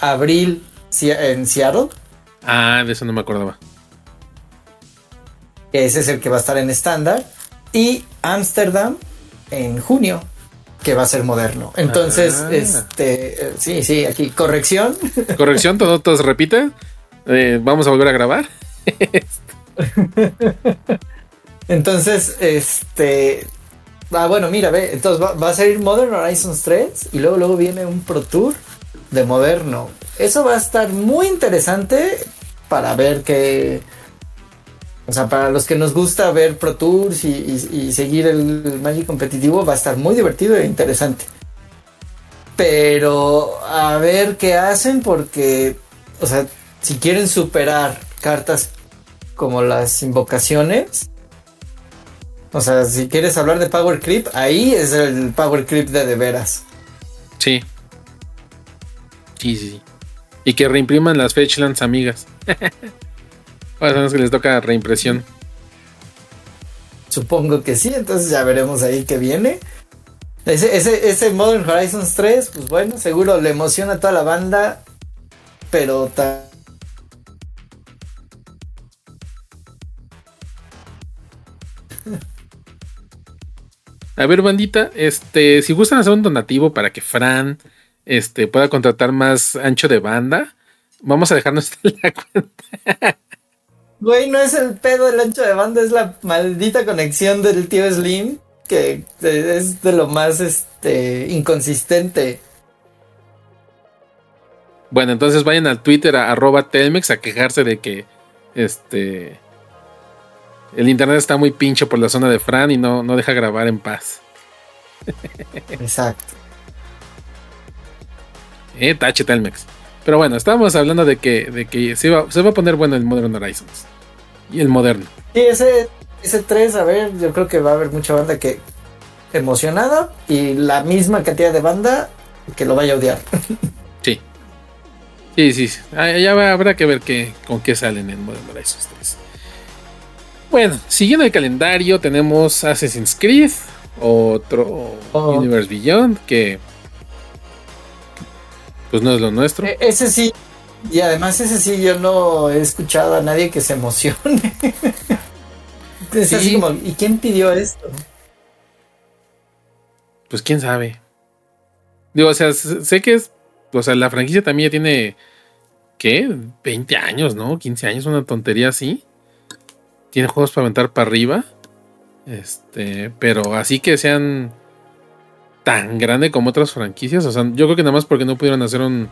Abril, en Seattle. Ah, de eso no me acordaba. Ese es el que va a estar en estándar. Y Ámsterdam en junio, que va a ser moderno. Entonces, Ah. este, eh, sí, sí, aquí, corrección. [LAUGHS] Corrección, todo, todo se repite. Eh, Vamos a volver a grabar. [LAUGHS] Entonces, este. Ah, bueno, mira, ve. Entonces va, va a salir Modern Horizons 3 y luego, luego viene un Pro Tour de moderno. Eso va a estar muy interesante para ver que. O sea, para los que nos gusta ver Pro Tours y, seguir el Magic competitivo, va a estar muy divertido e interesante. Pero a ver qué hacen, porque, o sea, si quieren superar cartas como las invocaciones, o sea, si quieres hablar de Power Creep, ahí es el Power Creep de de veras. Sí. Sí, sí, sí. Y que reimpriman las Fetchlands amigas. [LAUGHS] Los que les toca reimpresión. Supongo que sí, entonces ya veremos ahí qué viene. Ese, ese, ese Modern Horizons 3, pues bueno, seguro le emociona a toda la banda, pero ta- [LAUGHS] A ver, bandita, este, si gustan hacer un donativo para que Fran este, pueda contratar más ancho de banda, vamos a dejarnos [LAUGHS] la cuenta. Güey, no es el pedo del ancho de banda, es la maldita conexión del tío Slim, que es de lo más este inconsistente. Bueno, entonces vayan al Twitter a arroba Telmex a quejarse de que este el internet está muy pincho por la zona de Fran y no, no deja grabar en paz. Exacto. [LAUGHS] Eh, tache Telmex. Pero bueno, estábamos hablando de que, de que se, va, se va a poner bueno el Modern Horizons. Y el moderno. Sí, ese, ese 3, a ver, yo creo que va a haber mucha banda que emocionada y la misma cantidad de banda que lo vaya a odiar. [LAUGHS] Sí. Sí, sí. sí. Ah, Ya va- habrá que ver qué, con qué salen en Modern Horizons 3. Bueno, siguiendo el calendario, tenemos Assassin's Creed, otro Oh. Universe Beyond, que pues no es lo nuestro. E- ese sí, y además ese sí yo no he escuchado a nadie que se emocione. [LAUGHS] es Sí. así como, ¿y quién pidió esto? Pues quién sabe. Digo, o sea, sé que es. O sea, la franquicia también ya tiene. ¿Qué? 20 años, ¿no? 15 años, una tontería así. Tiene juegos para aventar para arriba. Este. Pero así que sean. Tan grande como otras franquicias. O sea, yo creo que nada más porque no pudieron hacer un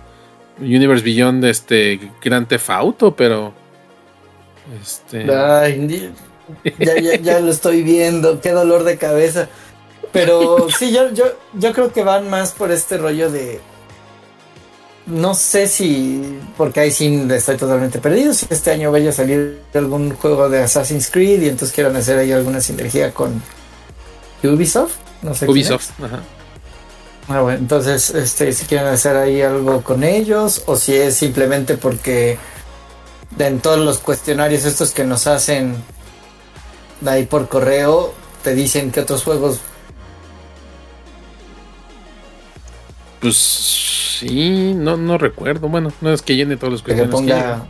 Universe Beyond de este Grand Theft Auto, pero. Este. Ay, ya, ya, ya lo estoy viendo, qué dolor de cabeza. Pero sí, yo, yo, yo creo que van más por este rollo de. No sé si. Porque ahí sí estoy totalmente perdido. Si este año vaya a salir algún juego de Assassin's Creed y entonces quieran hacer ahí alguna sinergia con Ubisoft. No sé. Ubisoft. Ajá. Ah, bueno, entonces, este, si quieren hacer ahí algo con ellos, o si es simplemente porque en todos los cuestionarios estos que nos hacen de ahí por correo, te dicen que otros juegos. Pues sí, no, no recuerdo. Bueno, no es que llene todos los cuestiones. que ponga.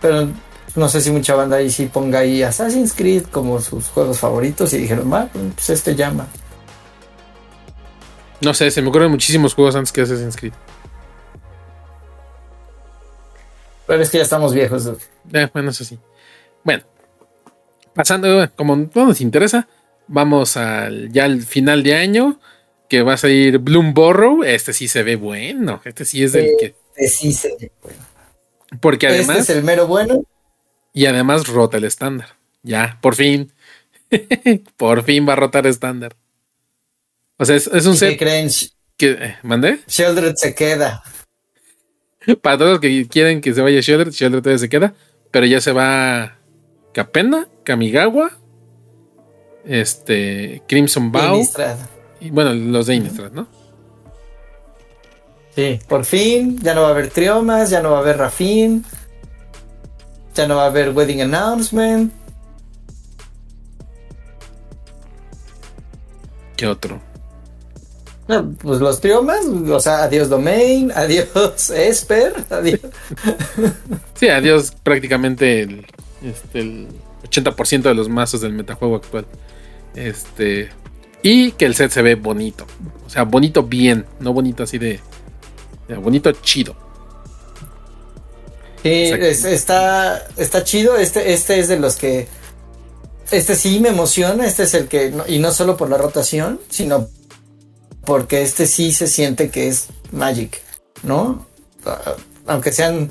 Pero no sé si mucha banda ahí sí ponga ahí Assassin's Creed como sus juegos favoritos y dijeron, va, pues este llama. No sé, se me ocurren muchísimos juegos antes que Assassin's Creed. Pero es que ya estamos viejos. Eh, bueno, eso sí. Bueno, pasando, como no nos interesa, vamos al ya al final de año, que va a salir Bloomborrow. Este sí se ve bueno. Este sí es del que. Este sí se- Porque además. Este es el mero bueno. Y además rota el estándar. Ya, por fin. [LAUGHS] por fin va a rotar estándar. O sea, es, es un ¿Y qué set. creen? ¿Qué? Eh, ¿Mandé? Sheldred se queda. [LAUGHS] Para todos los que quieren que se vaya Sheldred, Sheldred todavía se queda. Pero ya se va Capena, Kamigawa, este, Crimson Bow. Y bueno, los de Innistrad, ¿no? Sí, por fin, ya no va a haber Triomas, ya no va a haber Rafin, ya no va a haber Wedding Announcement. ¿Qué otro? Pues los triomas, o sea, adiós Domain, [LAUGHS] adiós Esper, adiós. sí, adiós prácticamente el, este, el 80% de los mazos del metajuego actual. Este. Y que el set se ve bonito. O sea, bonito bien, no bonito así de. bonito chido. Sí, está, está chido. Este, este es de los que. Este sí me emociona. Este es el que. Y no solo por la rotación, sino porque este sí se siente que es Magic, ¿no? Aunque sean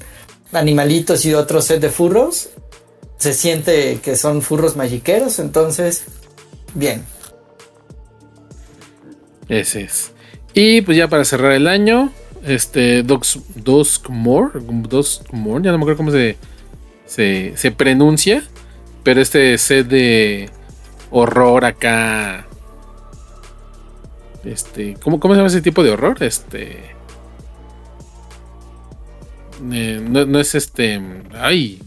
animalitos y otro set de furros, se siente que son furros magiqueros, entonces, bien. Ese es. Y pues ya para cerrar el año, este Duskmore, Duskmore, ya no me acuerdo cómo se, se, se pronuncia, pero este set de horror acá este, ¿cómo, ¿Cómo se llama ese tipo de horror? Este. Eh, no, es este. Ay.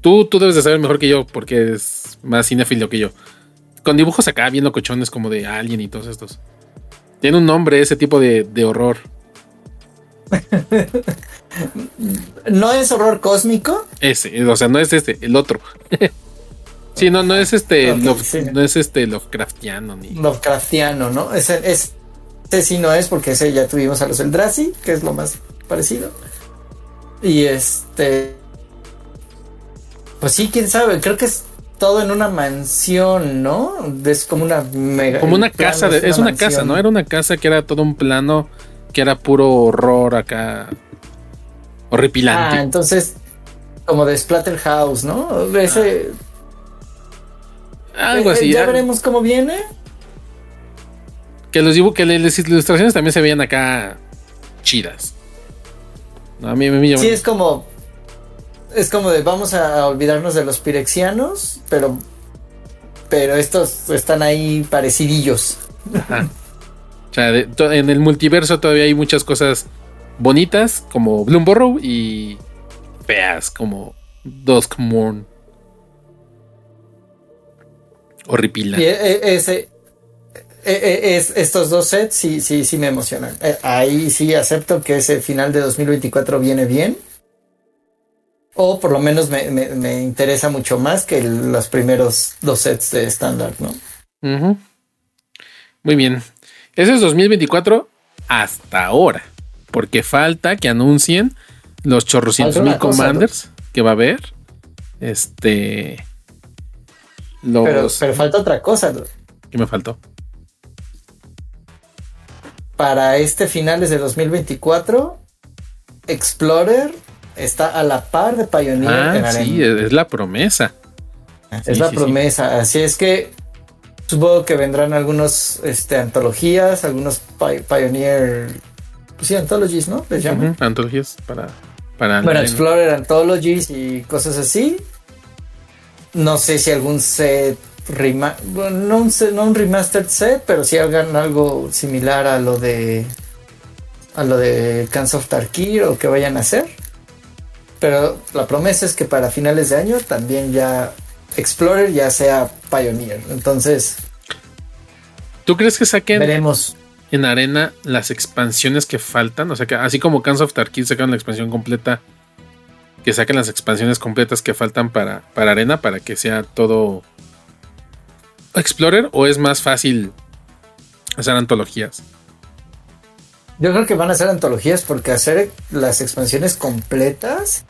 Tú, tú debes de saber mejor que yo porque es más cinéfilo que yo. Con dibujos acá, viendo cochones como de Alien y todos estos. Tiene un nombre ese tipo de, de horror. [LAUGHS] ¿No es horror cósmico? Ese, o sea, no es este, el otro. [LAUGHS] Sí, no, no es este, no es este Lovecraftiano ni. Lovecraftiano, ¿no? Ese, ese sí no es, porque ese ya tuvimos a los Eldrazi, que es lo más parecido. Y este. Pues sí, quién sabe, creo que es todo en una mansión, ¿no? Es como una mega. Como una casa, es, una, casa, ¿no? Era una casa que era todo un plano que era puro horror acá. Horripilante. Ah, entonces, como de Splatterhouse, ¿no? Ese. Ah. Algo eh, así. Ya veremos cómo viene. Que los dibujos, que las ilustraciones también se veían acá chidas. a mí me Sí, es como. Es como de vamos a olvidarnos de los pirexianos, pero. Pero estos están ahí parecidillos. Ajá. O sea, en el multiverso todavía hay muchas cosas bonitas, como Bloomborrow, y feas, como Duskmourn horripila. Y e, e, ese, e, es, estos dos sets sí, sí, sí me emocionan. Eh, ahí sí acepto que ese final de 2024 viene bien. O por lo menos me, interesa mucho más que los primeros dos sets de estándar, ¿no? Muy bien. Ese es 2024 hasta ahora. Porque falta que anuncien los chorrocientos mil commanders que va a haber. Este. Pero, falta otra cosa. ¿Qué me faltó? Para este finales de 2024, Explorer está a la par de Pioneer ah, Sí, es la promesa. Es la promesa. Así es que supongo que vendrán algunos este, antologías, algunos Pioneer. Pues sí, anthologies, ¿no? Les llaman. antologías para. para bueno, Explorer Anthologies y cosas así. No sé si algún set no, un no un remastered set, pero si hagan algo similar a lo de a lo de Cans of Tarkir o que vayan a hacer. Pero la promesa es que para finales de año también ya Explorer ya sea Pioneer. Entonces, ¿tú crees que saquen veremos en arena las expansiones que faltan? O sea, que así como Cans of Tarkir sacan la expansión completa que saquen las expansiones completas que faltan para, para Arena para que sea todo Explorer o es más fácil hacer antologías? Yo creo que van a ser antologías porque hacer las expansiones completas,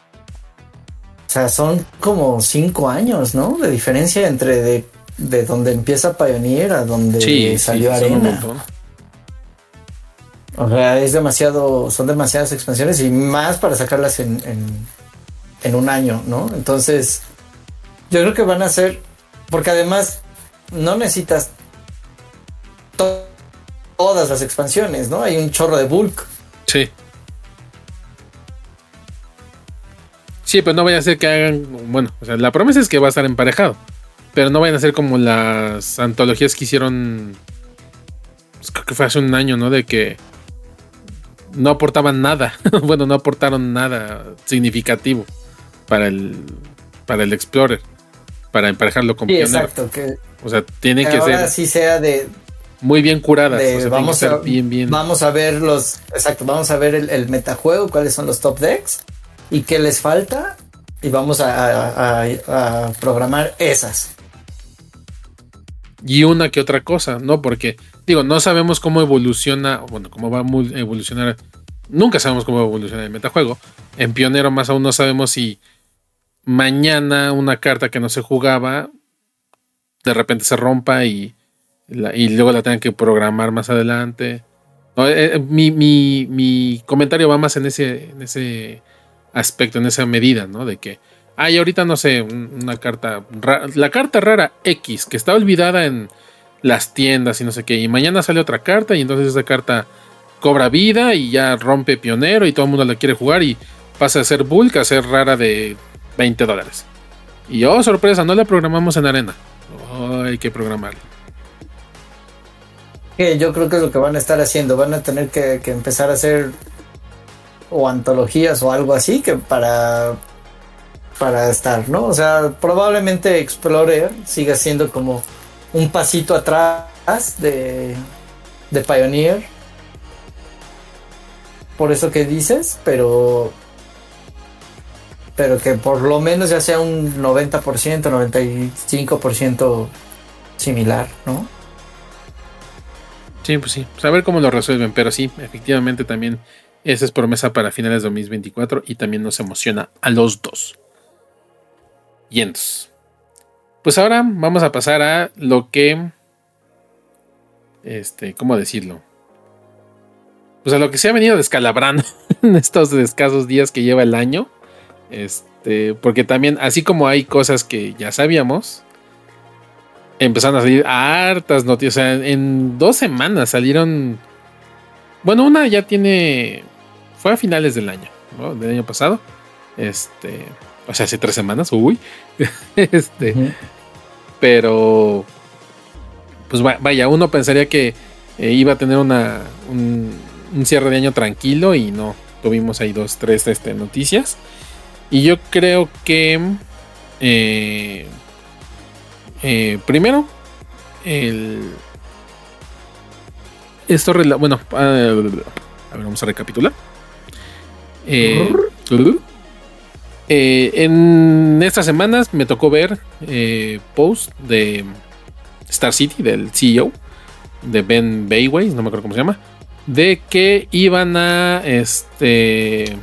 o sea, son como cinco años, ¿no? De diferencia entre de, de donde empieza Pioneer a donde salió Arena. O sea, es demasiado, son demasiadas expansiones y más para sacarlas en en un año, ¿no? Entonces, yo creo que van a ser, porque además no necesitas todas las expansiones, ¿no? Hay un chorro de bulk. Sí. Sí, pero no vaya a ser que hagan. Bueno, o sea, la promesa es que va a estar emparejado. Pero no vayan a ser como las antologías que hicieron. Pues, creo que fue hace un año, ¿no? De que no aportaban nada. [LAUGHS] bueno, no aportaron nada significativo para el, para el Explorer. Para emparejarlo con sí, Exacto. Que, o sea, tiene que ser. sí sea de. Muy bien curadas. vamos, a, bien, bien. vamos a ver los. Exacto, vamos a ver el, el metajuego, cuáles son los top decks y qué les falta. Y vamos a programar esas y una que otra cosa, ¿no? Porque, digo, no sabemos cómo evoluciona, bueno, cómo va a evolucionar. Nunca sabemos cómo va a evolucionar el metajuego. En Pionero, más aún no sabemos si mañana una carta que no se jugaba de repente se rompa y, y luego la tengan que programar más adelante. Eh, eh, mi, mi, mi, comentario va más en ese, en ese aspecto, en esa medida, ¿no? De que hay ahorita no sé, una carta, la carta rara X que está olvidada en las tiendas y no sé qué. Y mañana sale otra carta y entonces esa carta cobra vida y ya rompe pionero y todo el mundo la quiere jugar y pasa a ser bulk a ser rara de 20 dólares. Y oh, sorpresa, no la programamos en arena. Hay que programarla. yo creo que es lo que van a estar haciendo. Van a tener que, que empezar a hacer o antologías o algo así que para para estar, ¿no? O sea, probablemente Explorer siga siendo como un pasito atrás de, de Pioneer. Por eso que dices, pero pero que por lo menos ya sea un 90%, 95% similar, ¿no? Sí, pues sí, saber cómo lo resuelven, pero sí, efectivamente también esa es promesa para finales de 2024 y también nos emociona a los dos. Pues ahora vamos a pasar a lo que. Este, ¿cómo decirlo? Pues a lo que se ha venido descalabrando [LAUGHS] en estos escasos días que lleva el año. Este, porque también, así como hay cosas que ya sabíamos, empezaron a salir hartas noticias. O sea, en dos semanas salieron. Bueno, una ya tiene. Fue a finales del año, ¿no? Del año pasado. Este. O sea, hace tres semanas, uy. [LAUGHS] este. Pero. Pues vaya, uno pensaría que eh, iba a tener una, un, cierre de año tranquilo y no. Tuvimos ahí dos, tres este, noticias. Y yo creo que. Eh, eh, primero, el. Esto, bueno, a ver, vamos a recapitular. Eh, eh, en estas semanas me tocó ver eh, post de Star City, del CEO, de Ben Bayways, no me acuerdo cómo se llama, de que iban a este,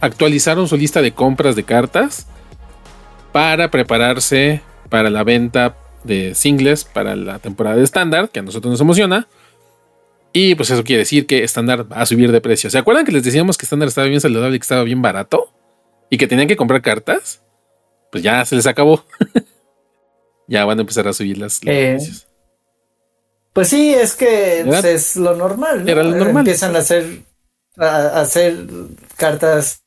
actualizaron su lista de compras de cartas para prepararse para la venta de singles para la temporada de estándar, que a nosotros nos emociona. Y pues eso quiere decir que estándar va a subir de precio. ¿Se acuerdan que les decíamos que estándar estaba bien saludable y que estaba bien barato? y que tenían que comprar cartas, pues ya se les acabó. [LAUGHS] ya van a empezar a subir las, eh, Pues sí, es que es lo normal. Era lo normal. Empiezan a hacer, a hacer cartas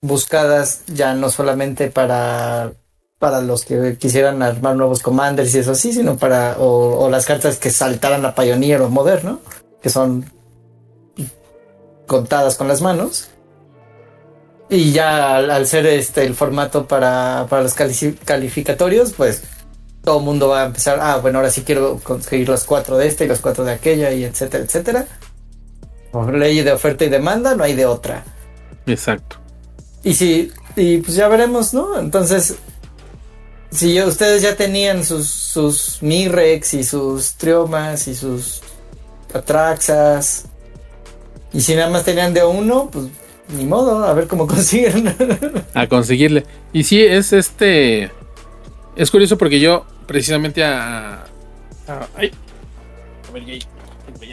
buscadas ya no solamente para para los que quisieran armar nuevos commanders y eso sí, sino para o, las cartas que saltaran a Pioneer o Moderno, que son contadas con las manos. Y ya al, ser este el formato para, los calificatorios, pues todo el mundo va a empezar, ah, bueno, ahora sí quiero conseguir los cuatro de este y los cuatro de aquella y etcétera, etcétera. Por ley de oferta y demanda, no hay de otra. Exacto. Y si, y pues ya veremos, ¿no? Entonces, si ustedes ya tenían sus, sus Mirex y sus Triomas y sus Atraxas, y si nada más tenían de uno, pues ni modo, a ver cómo [LAUGHS] consiguen. a conseguirle. Y sí, es este. Es curioso porque yo, precisamente a. ay. A ver, gay.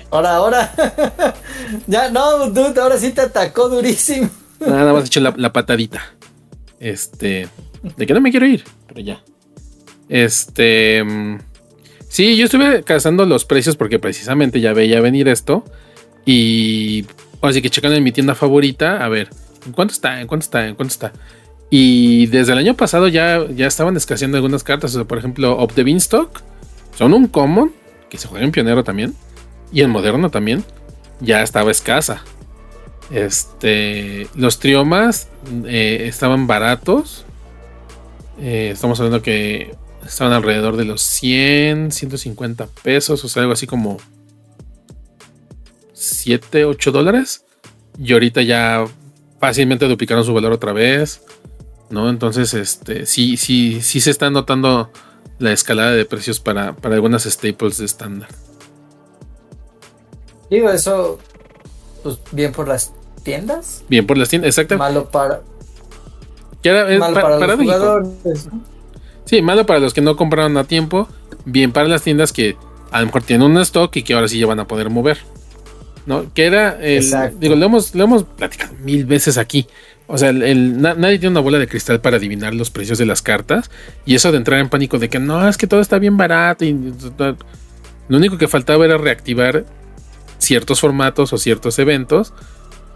Ahora, ahora. [LAUGHS] ya, no, dude, ahora sí te atacó durísimo. Nada más hecho la, patadita. Este. De que no me quiero ir, pero ya. Este. Sí, yo estuve cazando los precios porque precisamente ya veía venir esto. Y así que checan en mi tienda favorita. A ver, ¿en cuánto está? ¿En cuánto está? ¿En cuánto está? Y desde el año pasado ya, ya estaban escaseando algunas cartas. O sea, por ejemplo, Up the Beanstalk. Son un common que se juega en pionero también. Y en moderno también. Ya estaba escasa. Este. Los triomas eh, estaban baratos. Eh, estamos hablando que estaban alrededor de los 100, 150 pesos. O sea, algo así como 7, 8 dólares. Y ahorita ya fácilmente duplicaron su valor otra vez. ¿no? Entonces, este, sí, sí, sí se está notando la escalada de precios para, algunas staples de estándar. Digo, eso, pues bien por las tiendas. Bien por las tiendas, exacto. Malo para. malo para, los jugadores. Sí, malo para los que no compraron a tiempo. Bien para las tiendas que a lo mejor tienen un stock y que ahora sí ya van a poder mover. ¿No? Que era el. Digo, lo hemos, lo hemos platicado mil veces aquí. O sea, el, nadie tiene una bola de cristal para adivinar los precios de las cartas. Y eso de entrar en pánico de que no, es que todo está bien barato. Y, lo único que faltaba era reactivar ciertos formatos o ciertos eventos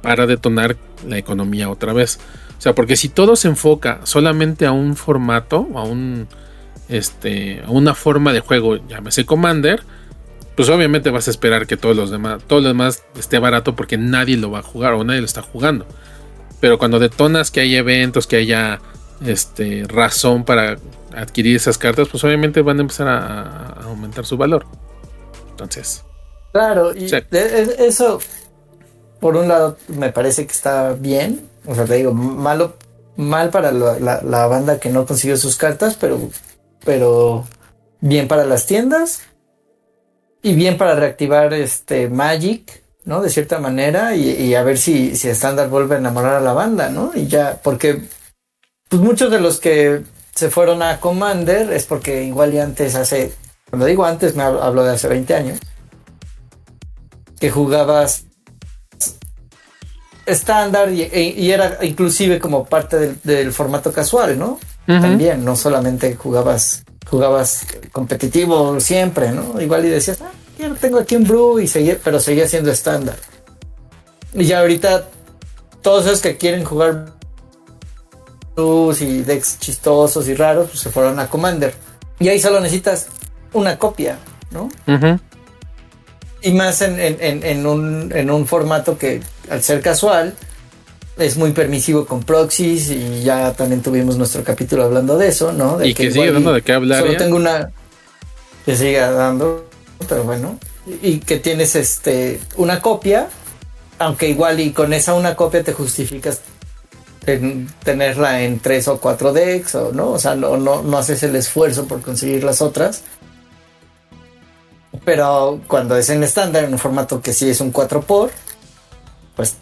para detonar la economía otra vez. O sea, porque si todo se enfoca solamente a un formato, a un este, a una forma de juego, llámese Commander, pues obviamente vas a esperar que todos los demás, todo lo demás esté barato porque nadie lo va a jugar o nadie lo está jugando. Pero cuando detonas que hay eventos, que haya este, razón para adquirir esas cartas, pues obviamente van a empezar a, aumentar su valor. Entonces. Claro, y eso, por un lado, me parece que está bien. O sea, te digo, malo, mal para la, banda que no consiguió sus cartas, pero, pero bien para las tiendas y bien para reactivar este Magic ¿no? De cierta manera y, a ver si, si Standard vuelve a enamorar a la banda, ¿no? Y ya, porque pues muchos de los que se fueron a Commander es porque igual y antes hace, cuando digo antes me hablo de hace 20 años, que jugabas estándar y, era inclusive como parte del, formato casual, ¿no? También, no solamente jugabas, jugabas competitivo siempre, ¿no? Igual y decías, ah, yo tengo aquí un Brew y seguía, pero seguía siendo estándar. Y ya ahorita todos esos que quieren jugar Brews y decks chistosos y raros, pues se fueron a Commander. Y ahí solo necesitas una copia, ¿no? Y más en, un, en un formato que al ser casual es muy permisivo con proxies y ya también tuvimos nuestro capítulo hablando de eso, ¿no? y que, sigue dando de qué hablar. Solo tengo una que siga dando pero bueno, y que tienes este una copia, aunque igual y con esa una copia te justificas tenerla en tres o cuatro decks, o no, o sea, no, no, no haces el esfuerzo por conseguir las otras. Pero cuando es en estándar, en un formato que sí es un 4 por pues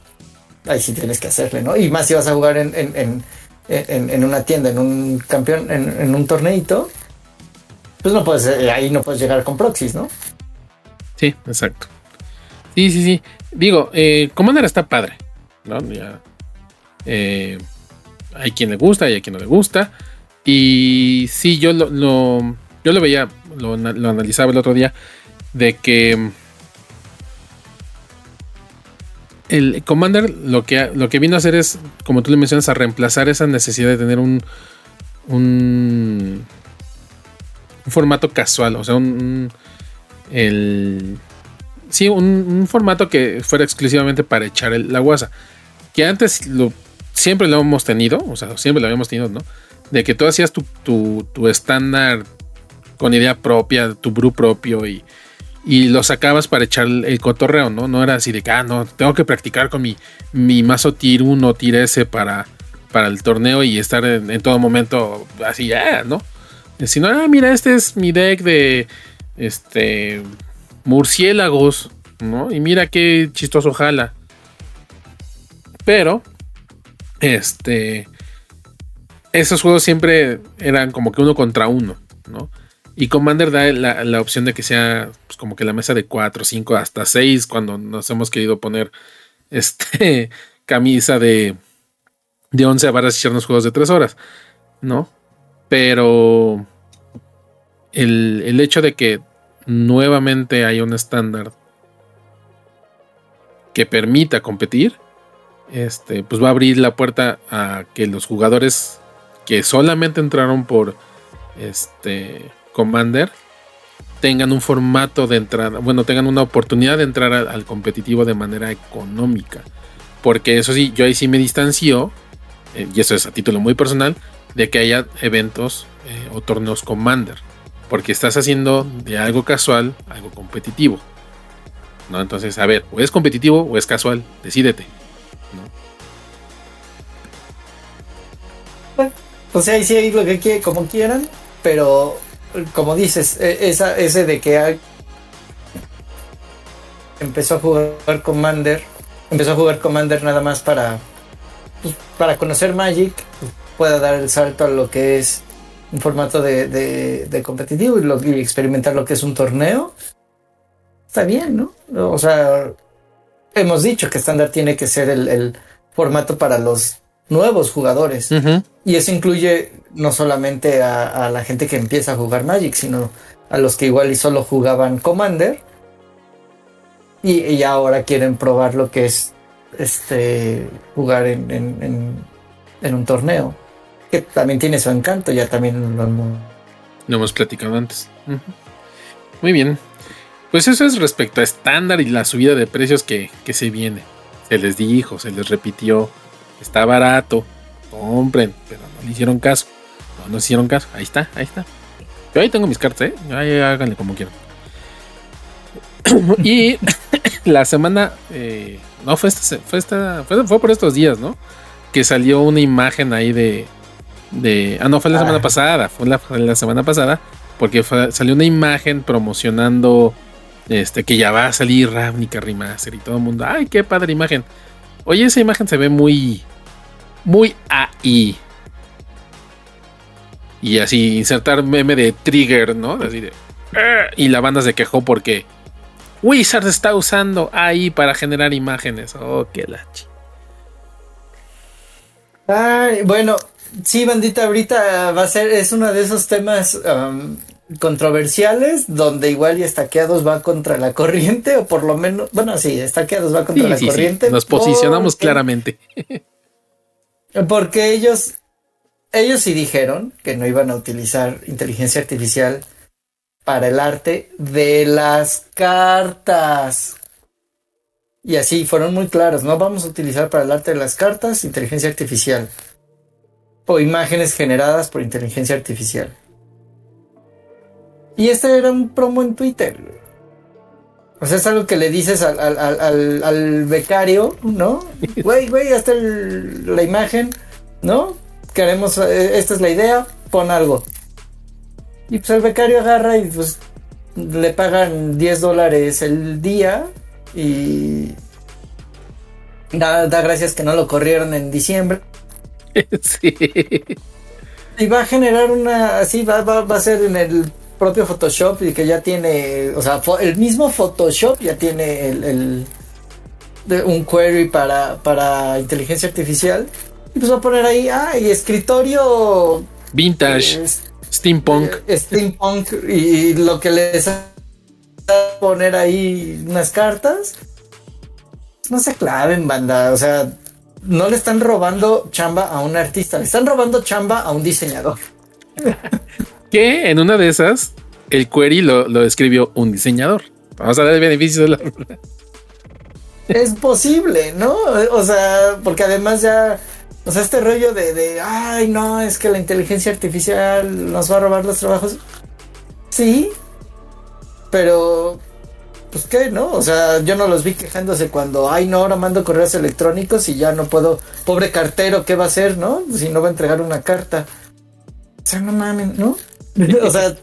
ahí sí tienes que hacerle, ¿no? Y más si vas a jugar en, en, en, una tienda, en un campeón, en, un torneito, pues no puedes, eh, ahí no puedes llegar con proxies, ¿no? Sí, exacto. Sí, sí, sí. Digo, eh, Commander está padre, ¿no? Eh, hay quien le gusta y hay quien no le gusta. Y sí, yo lo, yo lo veía, lo, analizaba el otro día, de que el Commander lo que, lo que vino a hacer es, como tú le mencionas, a reemplazar esa necesidad de tener un, un, formato casual, o sea, un el... Sí, un, formato que fuera exclusivamente para echar la guasa. Que antes siempre lo hemos tenido, o sea, siempre lo habíamos tenido, ¿no? De que tú hacías tu, estándar con idea propia, tu brew propio y, y lo sacabas para echar el, cotorreo, ¿no? No era así de que, ah, no, tengo que practicar con mi, mi mazo tier 1, tier S para, para el torneo y estar en, todo momento así, ya, ¿no? Sino, ah, mira, este es mi deck de este, murciélagos, ¿no? Y mira qué chistoso jala. Pero, este, esos juegos siempre eran como que uno contra uno, ¿no? Y Commander da la, opción de que sea pues, como que la mesa de 4, 5, hasta 6 cuando nos hemos querido poner [LAUGHS] este camisa de, de 11 varas y echarnos juegos de 3 horas, ¿no? Pero el, el hecho de que nuevamente haya un estándar que permita competir, este, pues va a abrir la puerta a que los jugadores que solamente entraron por este Commander tengan un formato de entrada, bueno, tengan una oportunidad de entrar al, competitivo de manera económica. Porque eso sí, yo ahí sí me distancio, eh, y eso es a título muy personal, de que haya eventos eh, o torneos Commander. Porque estás haciendo de algo casual algo competitivo. ¿no? Entonces, a ver, o es competitivo o es casual, decídete. Bueno, pues ahí sí lo que quiere, como quieran, pero como dices, e, ese de que empezó a jugar Commander, empezó a jugar Commander nada más para, pues, para conocer Magic, pueda dar el salto a lo que es un formato de, de, competitivo y, experimentar lo que es un torneo. Está bien, ¿no? O sea, hemos dicho que estándar tiene que ser el, formato para los nuevos jugadores. Y eso incluye no solamente a, la gente que empieza a jugar Magic, sino a los que igual y solo jugaban Commander. Y, ahora quieren probar lo que es este jugar en, un torneo. Que también tiene su encanto, ya también lo, hemos platicado antes. Muy bien. Pues eso es respecto a estándar y la subida de precios que, que se viene. Se les dijo, se les repitió. Está barato. Compren, pero no le hicieron caso. No, hicieron caso. Ahí está, ahí está. Yo ahí tengo mis cartas, ¿eh? Ahí háganle como quieran. [COUGHS] y [COUGHS] la semana. Eh, no, fue esta, fue, esta fue, fue, por estos días, ¿no? Que salió una imagen ahí de. de ah, no, fue la semana ah. pasada. Fue la, semana pasada. Porque salió una imagen promocionando. Este, que ya va a salir Ravnica Remaster y todo el mundo. ¡Ay, qué padre imagen! Oye, esa imagen se ve muy. Muy ahí. Y así insertar meme de trigger, ¿no? Así de. Y la banda se quejó porque Wizard está usando AI para generar imágenes. Oh, qué lachi. Bueno, sí, bandita, ahorita va a ser, es uno de esos temas um, controversiales donde igual y estaqueados va contra la corriente, o por lo menos, bueno, sí, estaqueados va contra la corriente. Nos posicionamos claramente. Porque ellos ellos sí dijeron que no iban a utilizar inteligencia artificial para el arte de las cartas. Y así fueron muy claros, no vamos a utilizar para el arte de las cartas inteligencia artificial o imágenes generadas por inteligencia artificial. Y este era un promo en Twitter. O sea, es algo que le dices al, al, becario, ¿no? [LAUGHS] Güey, güey, hasta la imagen, ¿no? queremos, eh, esta es la idea, pon algo. Y pues el becario agarra y pues le pagan 10 dólares el día y da, gracias que no lo corrieron en diciembre. [LAUGHS] Sí. Y va a generar una, así va, va, va a ser en el propio Photoshop y que ya tiene, o sea, el mismo Photoshop ya tiene el, un query para, para inteligencia artificial y pues va a poner ahí, ah, y escritorio. Vintage. steampunk. Eh, steampunk. Y lo que les a poner ahí unas cartas. No se claven, banda. O sea, no le están robando chamba a un artista, le están robando chamba a un diseñador. [LAUGHS] que en una de esas, el query lo, lo escribió un diseñador. Vamos a dar el beneficio de la. [LAUGHS] Es posible, ¿no? O sea, porque además ya o sea, este rollo de, de, ay, no, es que la inteligencia artificial nos va a robar los trabajos. Sí, pero, pues qué, ¿no? O sea, yo no los vi quejándose cuando, ay, no, ahora mando correos electrónicos y ya no puedo, pobre cartero, ¿qué va a hacer, no? Si no va a entregar una carta. O sea, no mames, ¿no? [LAUGHS] o sea,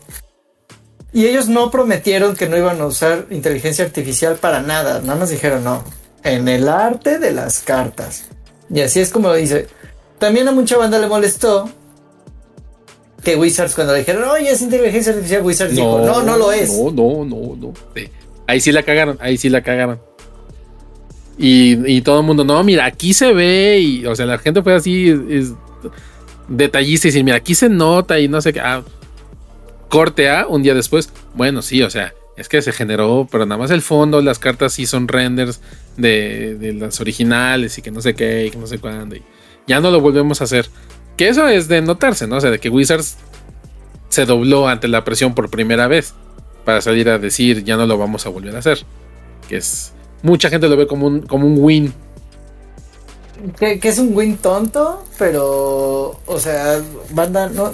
y ellos no prometieron que no iban a usar inteligencia artificial para nada, nada más dijeron, no, en el arte de las cartas. Y así es como lo dice. También a mucha banda le molestó que Wizards cuando le dijeron, oye, es inteligencia artificial, Wizards dijo, no, no lo es. No, no, no, no. Ahí sí la cagaron, ahí sí la cagaron. Y, todo el mundo, no, mira, aquí se ve, y, o sea, la gente fue así, es, detallista y decir, mira, aquí se nota y no sé qué. Ah, corte A, un día después, bueno, sí, o sea, es que se generó, pero nada más el fondo, las cartas sí son renders de, las originales y que no sé qué y que no sé cuándo. Y ya no lo volvemos a hacer. Que eso es de notarse, ¿no? O sea, de que Wizards se dobló ante la presión por primera vez para salir a decir ya no lo vamos a volver a hacer. Que es. Mucha gente lo ve como un, como un win. Que, que es un win tonto, pero. O sea, banda, no.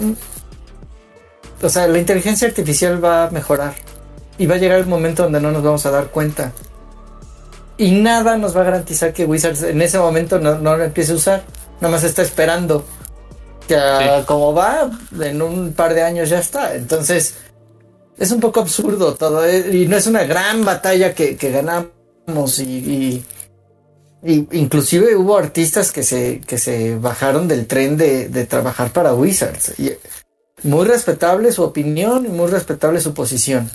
O sea, la inteligencia artificial va a mejorar y va a llegar el momento donde no nos vamos a dar cuenta. Y nada nos va a garantizar que Wizards en ese momento no, lo empiece a usar. Nada más está esperando. Que como va, en un par de años ya está. Entonces, es un poco absurdo todo. Eh, y no es una gran batalla que, ganamos. Y, inclusive hubo artistas que se, que se bajaron del tren de, de trabajar para Wizards. Y, muy respetable su opinión y muy respetable su posición.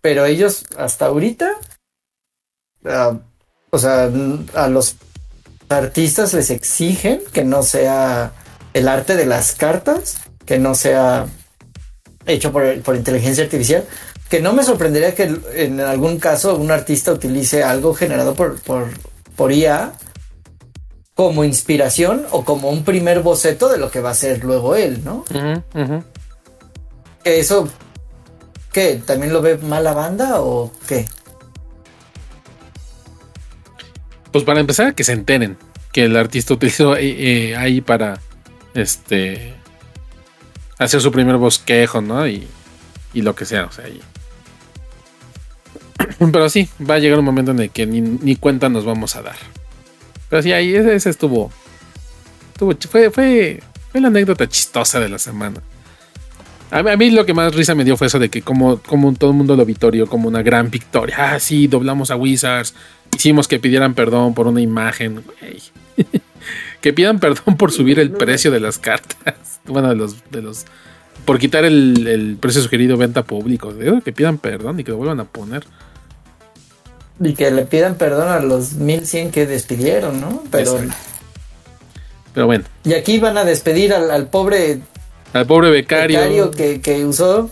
Pero ellos hasta ahorita, ah, o sea, a los artistas les exigen que no sea el arte de las cartas, que no sea hecho por, por inteligencia artificial, que no me sorprendería que en algún caso un artista utilice algo generado por, por, por IA como inspiración o como un primer boceto de lo que va a ser luego él, ¿no? Que eso ¿Qué? ¿También lo ve mala banda o qué? Pues para empezar, que se enteren que el artista utilizó eh, eh, ahí para este hacer su primer bosquejo, ¿no? Y, lo que sea, o sea, [CLEARS THROAT] Pero sí, va a llegar un momento en el que ni, cuenta nos vamos a dar. Pero sí, ahí ese, estuvo, estuvo. fue, fue, fue la anécdota chistosa de la semana. A mí, lo que más risa me dio fue eso de que como, como todo el mundo lo vitorió como una gran victoria. Ah, sí, doblamos a Wizards. Hicimos que pidieran perdón por una imagen. [LAUGHS] que pidan perdón por subir el precio de las cartas. [LAUGHS] Bueno, de los... De los por quitar el, precio sugerido venta público. Que pidan perdón y que lo vuelvan a poner. Y que le pidan perdón a los 1100 que despidieron, ¿no? Pero... Pero bueno. Y aquí van a despedir al, al pobre al pobre becario. Becario que, que usó.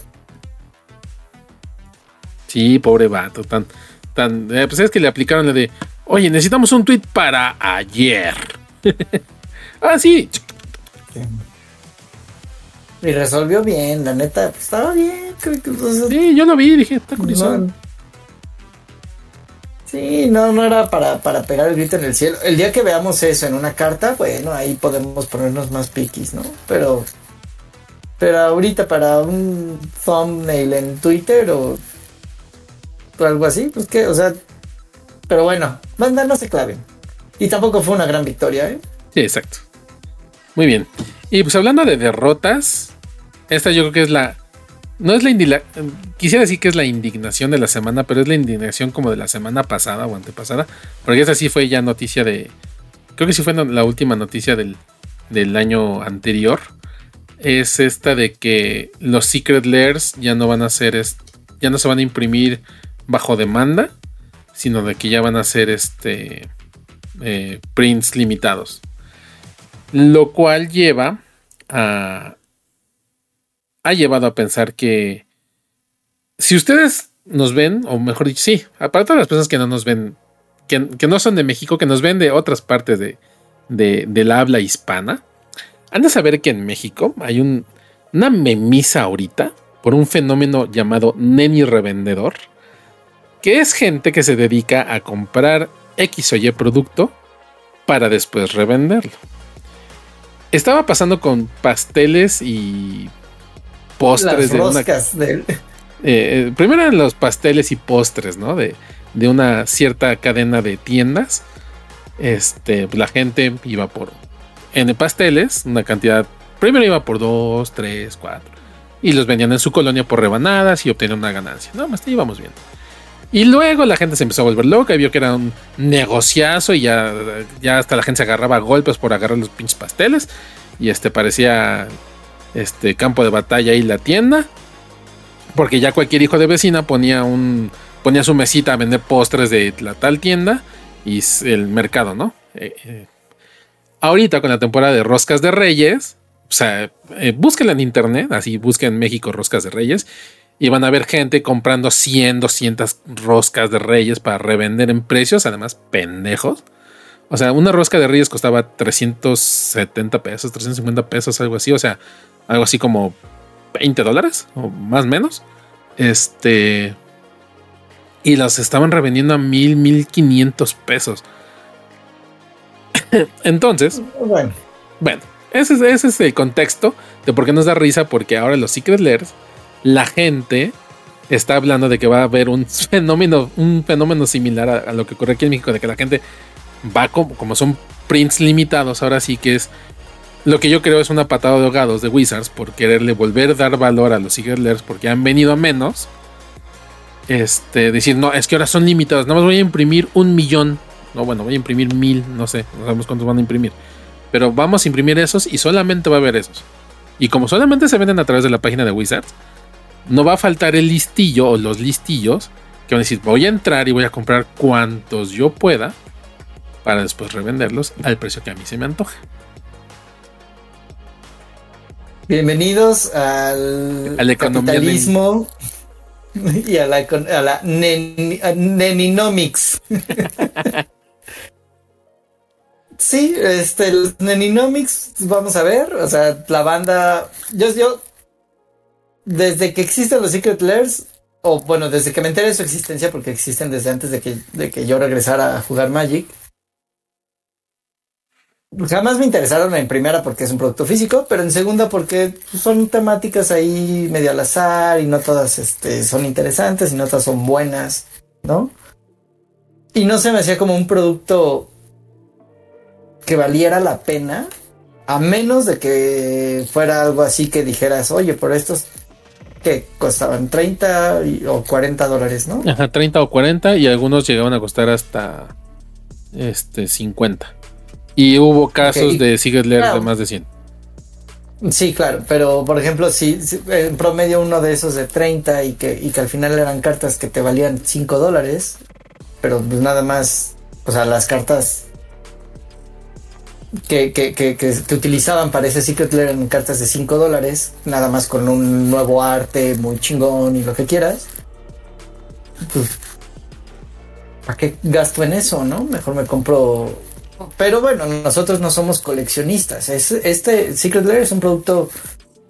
Sí, pobre vato, tan, tan, eh, pues es que le aplicaron la de, oye, necesitamos un tweet para ayer. [LAUGHS] ah, sí. Y resolvió bien, la neta, pues, estaba bien. sí, yo lo vi, dije, está curioso. Sí, no, no era para, para pegar el grito en el cielo. El día que veamos eso en una carta, bueno, ahí podemos ponernos más piquis, ¿no? Pero pero ahorita para un thumbnail en Twitter o, algo así, pues que, o sea, pero bueno, banda no se claven. Y tampoco fue una gran victoria, ¿eh? Sí, exacto. Muy bien. Y pues hablando de derrotas, esta yo creo que es la. No es la indignación. Quisiera decir que es la indignación de la semana, pero es la indignación como de la semana pasada o antepasada. Porque esa sí fue ya noticia de. Creo que sí fue la última noticia del, del año anterior es esta de que los secret layers ya no van a ser, ya no se van a imprimir bajo demanda, sino de que ya van a ser este eh, prints limitados. Lo cual lleva a. Ha llevado a pensar que. Si ustedes nos ven, o mejor dicho, sí, aparte de las personas que no nos ven, que, no son de México, que nos ven de otras partes de, de la habla hispana, han de saber que en México hay una memisa ahorita por un fenómeno llamado neni revendedor, que es gente que se dedica a comprar X o Y producto para después revenderlo. Estaba pasando con pasteles y postres de una. Eh, primero eran los pasteles y postres, ¿no? De, de una cierta cadena de tiendas. Este, la gente iba por en pasteles, una cantidad, primero iba por 2, 3, 4. Y los vendían en su colonia por rebanadas y obtenían una ganancia. No, más te íbamos bien. Y luego la gente se empezó a volver loca y vio que era un negociazo y ya, ya hasta la gente se agarraba a golpes por agarrar los pinches pasteles. Y este parecía este campo de batalla ahí la tienda. Porque ya cualquier hijo de vecina ponía un ponía su mesita a vender postres de la tal tienda y el mercado, ¿no? Eh, eh, ahorita con la temporada de Roscas de Reyes, o sea, eh, búsquenla en internet, así busquen México Roscas de Reyes, Y van a haber gente comprando 100, 200 roscas de reyes para revender en precios, además pendejos. O sea, una rosca de reyes costaba 370 pesos, 350 pesos, algo así. O sea, algo así como 20 dólares o más o menos. Este. Y las estaban revendiendo a mil, mil quinientos pesos. [COUGHS] Entonces, bueno, bueno ese, ese, es el contexto de por qué nos da risa, porque ahora los Secret Lairs, la gente está hablando de que va a haber un [LAUGHS] fenómeno, un fenómeno similar a, lo que ocurre aquí en México, de que la gente va como, como son prints limitados, ahora sí que es lo que yo creo es una patada de ahogados de Wizards por quererle volver a dar valor a los Lairs porque han venido a menos. Este, decir, no, es que ahora son limitados, nada más voy a imprimir un millón. No, bueno, voy a imprimir mil, no sé, no sabemos cuántos van a imprimir. Pero vamos a imprimir esos y solamente va a haber esos. Y como solamente se venden a través de la página de Wizards, no va a faltar el listillo o los listillos que van a decir, voy a entrar y voy a comprar cuantos yo pueda para después revenderlos al precio que a mí se me antoja. Bienvenidos al, al capitalismo [LAUGHS] y a la, a la neninomics. [LAUGHS] sí, este, el neninomics, vamos a ver, o sea, la banda, yo, yo, desde que existen los Secret Lairs, o bueno, desde que me enteré de su existencia, porque existen desde antes de que, de que yo regresara a jugar Magic, jamás me interesaron en primera porque es un producto físico, pero en segunda porque son temáticas ahí medio al azar y no todas este, son interesantes y no todas son buenas, ¿no? Y no se me hacía como un producto que valiera la pena, a menos de que fuera algo así que dijeras, oye, por estos que costaban 30 o 40 dólares, ¿no? Ajá, 30 o 40 y algunos llegaban a costar hasta este 50. Y hubo casos de Secret Lair de más de 100. Sí, claro, pero por ejemplo, si, en promedio uno de esos de 30 y que, y que al final eran cartas que te valían 5 dólares, pero pues nada más, o sea, las cartas que, que, que, que, utilizaban para ese Secret Lair eran cartas de 5 dólares, nada más con un nuevo arte muy chingón y lo que quieras. Pues, ¿para qué gasto en eso, no? Mejor me compro pero bueno, nosotros no somos coleccionistas. este Secret Lair es un producto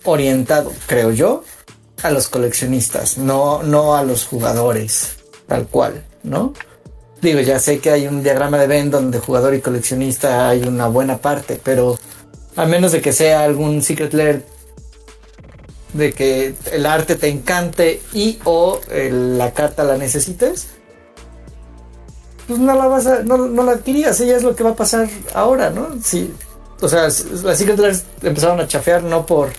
orientado, creo yo, a los coleccionistas, no, no a los jugadores, tal cual, ¿no? Digo, ya sé que hay un diagrama de Venn donde jugador y coleccionista hay una buena parte, pero a menos de que sea algún Secret Lair de que el arte te encante y o la carta la necesites, pues no la vas a, no, no la adquirías, ella es lo que va a pasar ahora, ¿no? Sí, o sea, las Secret empezaron a chafear no por,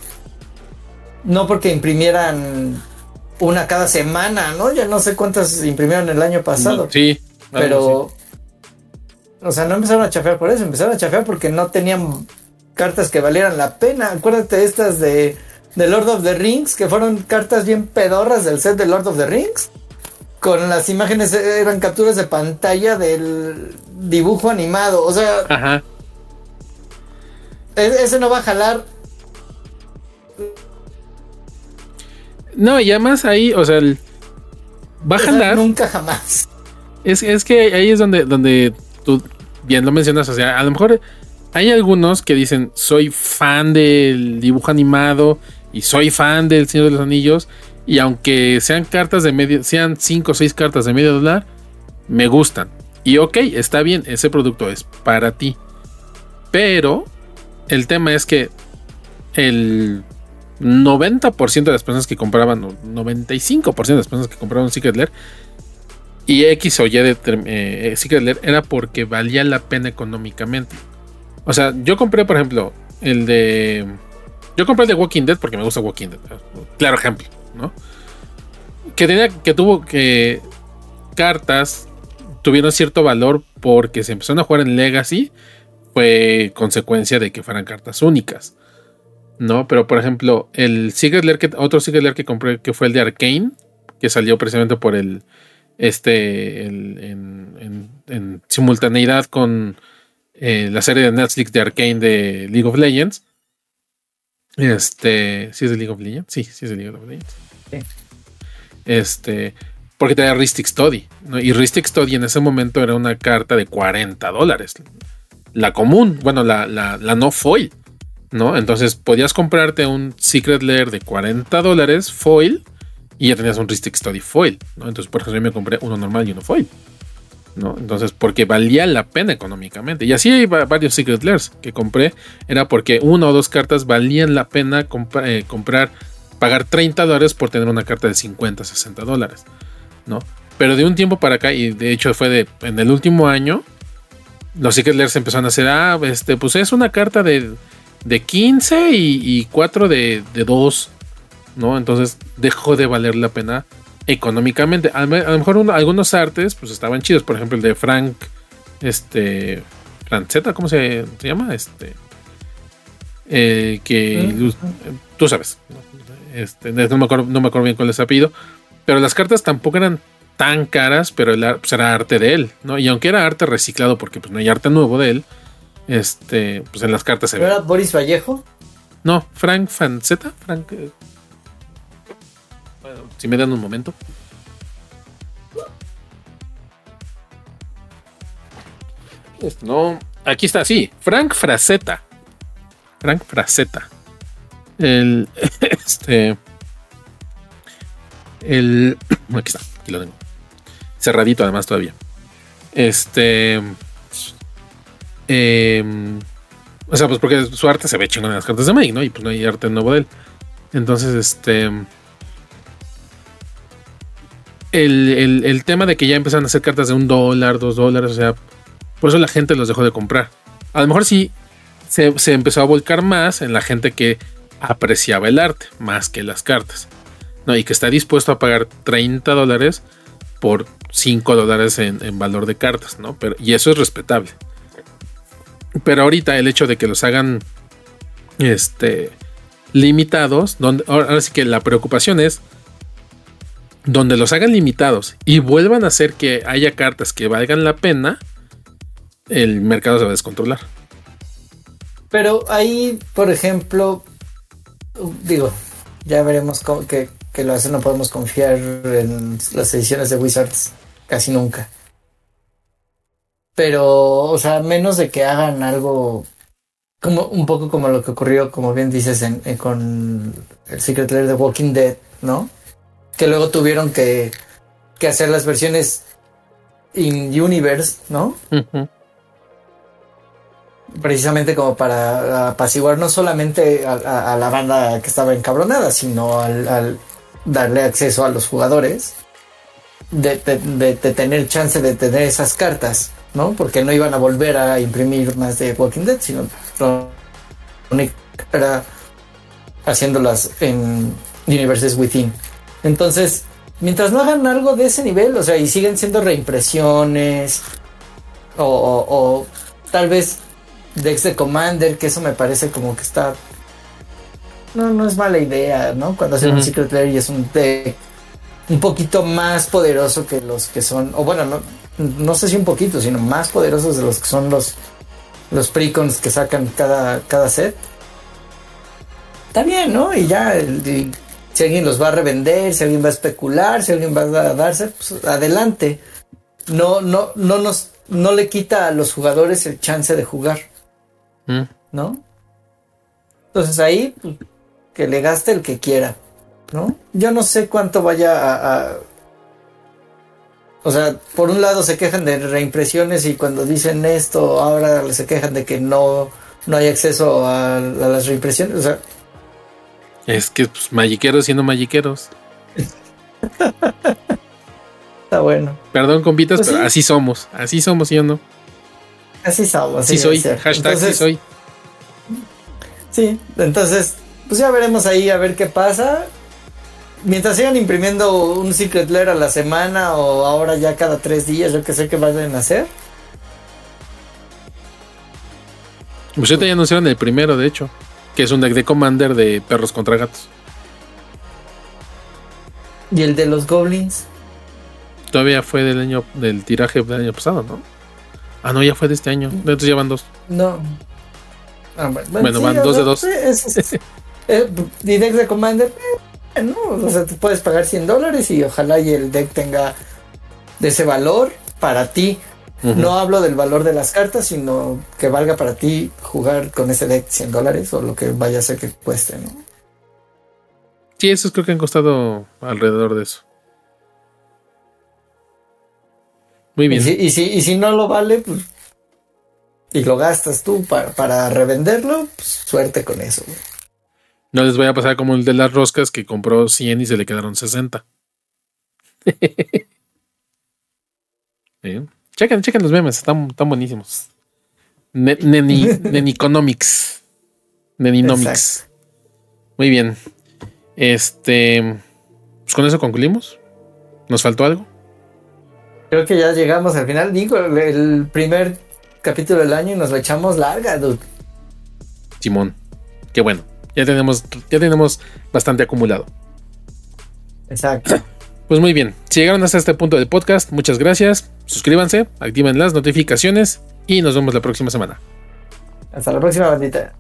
no porque imprimieran una cada semana, ¿no? Ya no sé cuántas imprimieron el año pasado. Sí, pero, o sea, no empezaron a chafear por eso, empezaron a chafear porque no tenían cartas que valieran la pena. Acuérdate estas de, de Lord of the Rings, que fueron cartas bien pedorras del set de Lord of the Rings con las imágenes eran capturas de pantalla del dibujo animado. O sea, Ajá. E-, ese no va a jalar. No, y además ahí, o sea, va a jalar. Nunca jamás. Es, es que ahí es donde, donde tú bien lo mencionas. O sea, a lo mejor hay algunos que dicen soy fan del dibujo animado y soy fan del Señor de los Anillos y aunque sean cartas de medio, sean 5 o 6 cartas de medio dólar, me gustan. Y ok, está bien, ese producto es para ti. Pero el tema es que el 90% de las personas que compraban, 95% de las personas que compraban Secret Lair y X o Y de eh, Secret Lair era porque valía la pena económicamente. O sea, yo compré, por ejemplo, el de. Yo compré el de Walking Dead porque me gusta Walking Dead. Claro ejemplo. Que tenía, que tuvo que cartas tuvieron cierto valor porque se empezaron a jugar en Legacy fue consecuencia de que fueran cartas únicas. ¿No? Pero por ejemplo, el Secret Lair que, otro Secret Lair que compré que fue el de Arkane, que salió precisamente por el este en, simultaneidad con eh, la serie de Netflix de Arkane de League of Legends. Este, ¿sí es de League of Legends? Sí, sí es de League of Legends. Este, porque tenía Ristic Study. Y Ristic Study en ese momento era una carta de 40 dólares. La común, bueno, la, la, no foil. ¿no? Entonces podías comprarte un Secret Lair de 40 dólares foil y ya tenías un Ristic Study foil, ¿no? Entonces, por ejemplo, yo me compré uno normal y uno foil, ¿no? Entonces, porque valía la pena económicamente. Y así hay varios Secret Lairs que compré, era porque una o dos cartas valían la pena eh, comprar, pagar 30 dólares por tener una carta de 50, 60 dólares, ¿no? Pero de un tiempo para acá, y de hecho fue de en el último año, los Secret Lairs empezaron a hacer, ah, este, pues es una carta de de 15 y, 4 de, de 2, ¿no? Entonces dejó de valer la pena económicamente. A, lo mejor algunos artes pues estaban chidos, por ejemplo el de Frank, este, Franceta, ¿cómo se, llama? Este, eh, que tú sabes, este, no, me acuerdo, no me acuerdo bien cuál es el apellido, pero las cartas tampoco eran tan caras, pero pues, era arte de él, ¿no? Y aunque era arte reciclado, porque pues no hay arte nuevo de él, este, pues en las cartas se ve. ¿Era Boris Vallejo? No, Frank Fanceta. Frank. Eh, si me dan un momento. No, aquí está, sí, Frank Fraceta. Frank Fraceta. El. [LAUGHS] Este. El. [CLEARS THROAT] Aquí está, aquí lo tengo. Cerradito además todavía. Este. Em, o sea, pues porque su arte se ve chingón en las cartas de Magic, ¿no? Y pues no hay arte nuevo de él. Entonces, este. El, tema de que ya empezaron a hacer cartas de un dólar, dos dólares, o sea, por eso la gente los dejó de comprar. A lo mejor sí se, empezó a volcar más en la gente que apreciaba el arte más que las cartas. ¿no? Y que está dispuesto a pagar 30 dólares por 5 dólares en, en, valor de cartas, ¿no? Pero, y eso es respetable. Pero ahorita el hecho de que los hagan este, limitados, donde, ahora sí que la preocupación es donde los hagan limitados y vuelvan a hacer que haya cartas que valgan la pena, el mercado se va a descontrolar. Pero ahí, por ejemplo, digo, ya veremos cómo, que, que lo hacen, no podemos confiar en las ediciones de Wizards casi nunca. Pero, o sea, menos de que hagan algo como un poco como lo que ocurrió, como bien dices, en, con el Secret Lair de Walking Dead, ¿no? Que luego tuvieron que, que hacer las versiones in universe, ¿no? Precisamente como para apaciguar no solamente a, la banda que estaba encabronada, sino al, darle acceso a los jugadores de, tener chance de tener esas cartas ¿no? Porque no iban a volver a imprimir más de Walking Dead, sino era haciéndolas en Universes Within. Entonces, mientras no hagan algo de ese nivel, o sea, y siguen siendo reimpresiones, o, tal vez Dex de Commander, que eso me parece como que está. No, no es mala idea, ¿no? Cuando hacen un Secret Lair y es un deck un poquito más poderoso que los que son, o bueno, no, no sé si un poquito, sino más poderosos de los que son los, los precons que sacan cada, cada set. Está bien, ¿no? Y ya, si alguien los va a revender, si alguien va a especular, si alguien va a darse, pues adelante. No, no, no nos, no le quita a los jugadores el chance de jugar. Mm. ¿No? Entonces ahí, pues, que le gaste el que quiera. ¿No? Yo no sé cuánto vaya a o sea, por un lado se quejan de reimpresiones y cuando dicen esto, ahora se quejan de que no, no hay acceso a, las reimpresiones. O sea, es que pues magiqueros siendo magiqueros. [LAUGHS] Está bueno. Perdón, compitas, pues pero así somos. Así somos, ¿sí o no? Así somos. Así soy. Hashtag así soy. Sí, entonces, pues ya veremos ahí a ver qué pasa mientras sigan imprimiendo un Secret Lair a la semana o ahora ya cada tres días, yo que sé qué vayan a hacer. Pues ya anunciaron el primero, de hecho, que es un deck de Commander de perros contra gatos. ¿Y el de los goblins? Todavía fue del año del tiraje del año pasado, ¿no? Ah, no, ya fue de este año. Entonces ya van dos. No. Ah, bueno, van dos de dos. y decks de Commander, ¿no? O sea, te puedes pagar 100 dólares y ojalá y el deck tenga de ese valor para ti. No hablo del valor de las cartas, sino que valga para ti jugar con ese deck 100 dólares o lo que vaya a ser que cueste, ¿no? Sí, esos creo que han costado alrededor de eso. Muy bien. Y si, y si, no lo vale, pues. Y lo gastas tú para, revenderlo, pues suerte con eso. No les voy a pasar como el de las roscas que compró 100 y se le quedaron 60. [LAUGHS] Chequen, chequen los memes, están, buenísimos. Neni, [LAUGHS] Neniconomics. Neninomics. Muy bien. Este. Pues con eso concluimos. ¿Nos faltó algo? Creo que ya llegamos al final. Digo, el primer capítulo del año y nos lo echamos larga, dude. Simón. Qué bueno. Ya tenemos, ya tenemos bastante acumulado. Exacto. [COUGHS] Pues muy bien. Si llegaron hasta este punto del podcast, muchas gracias. Suscríbanse, activen las notificaciones y nos vemos la próxima semana. Hasta la próxima, bandita.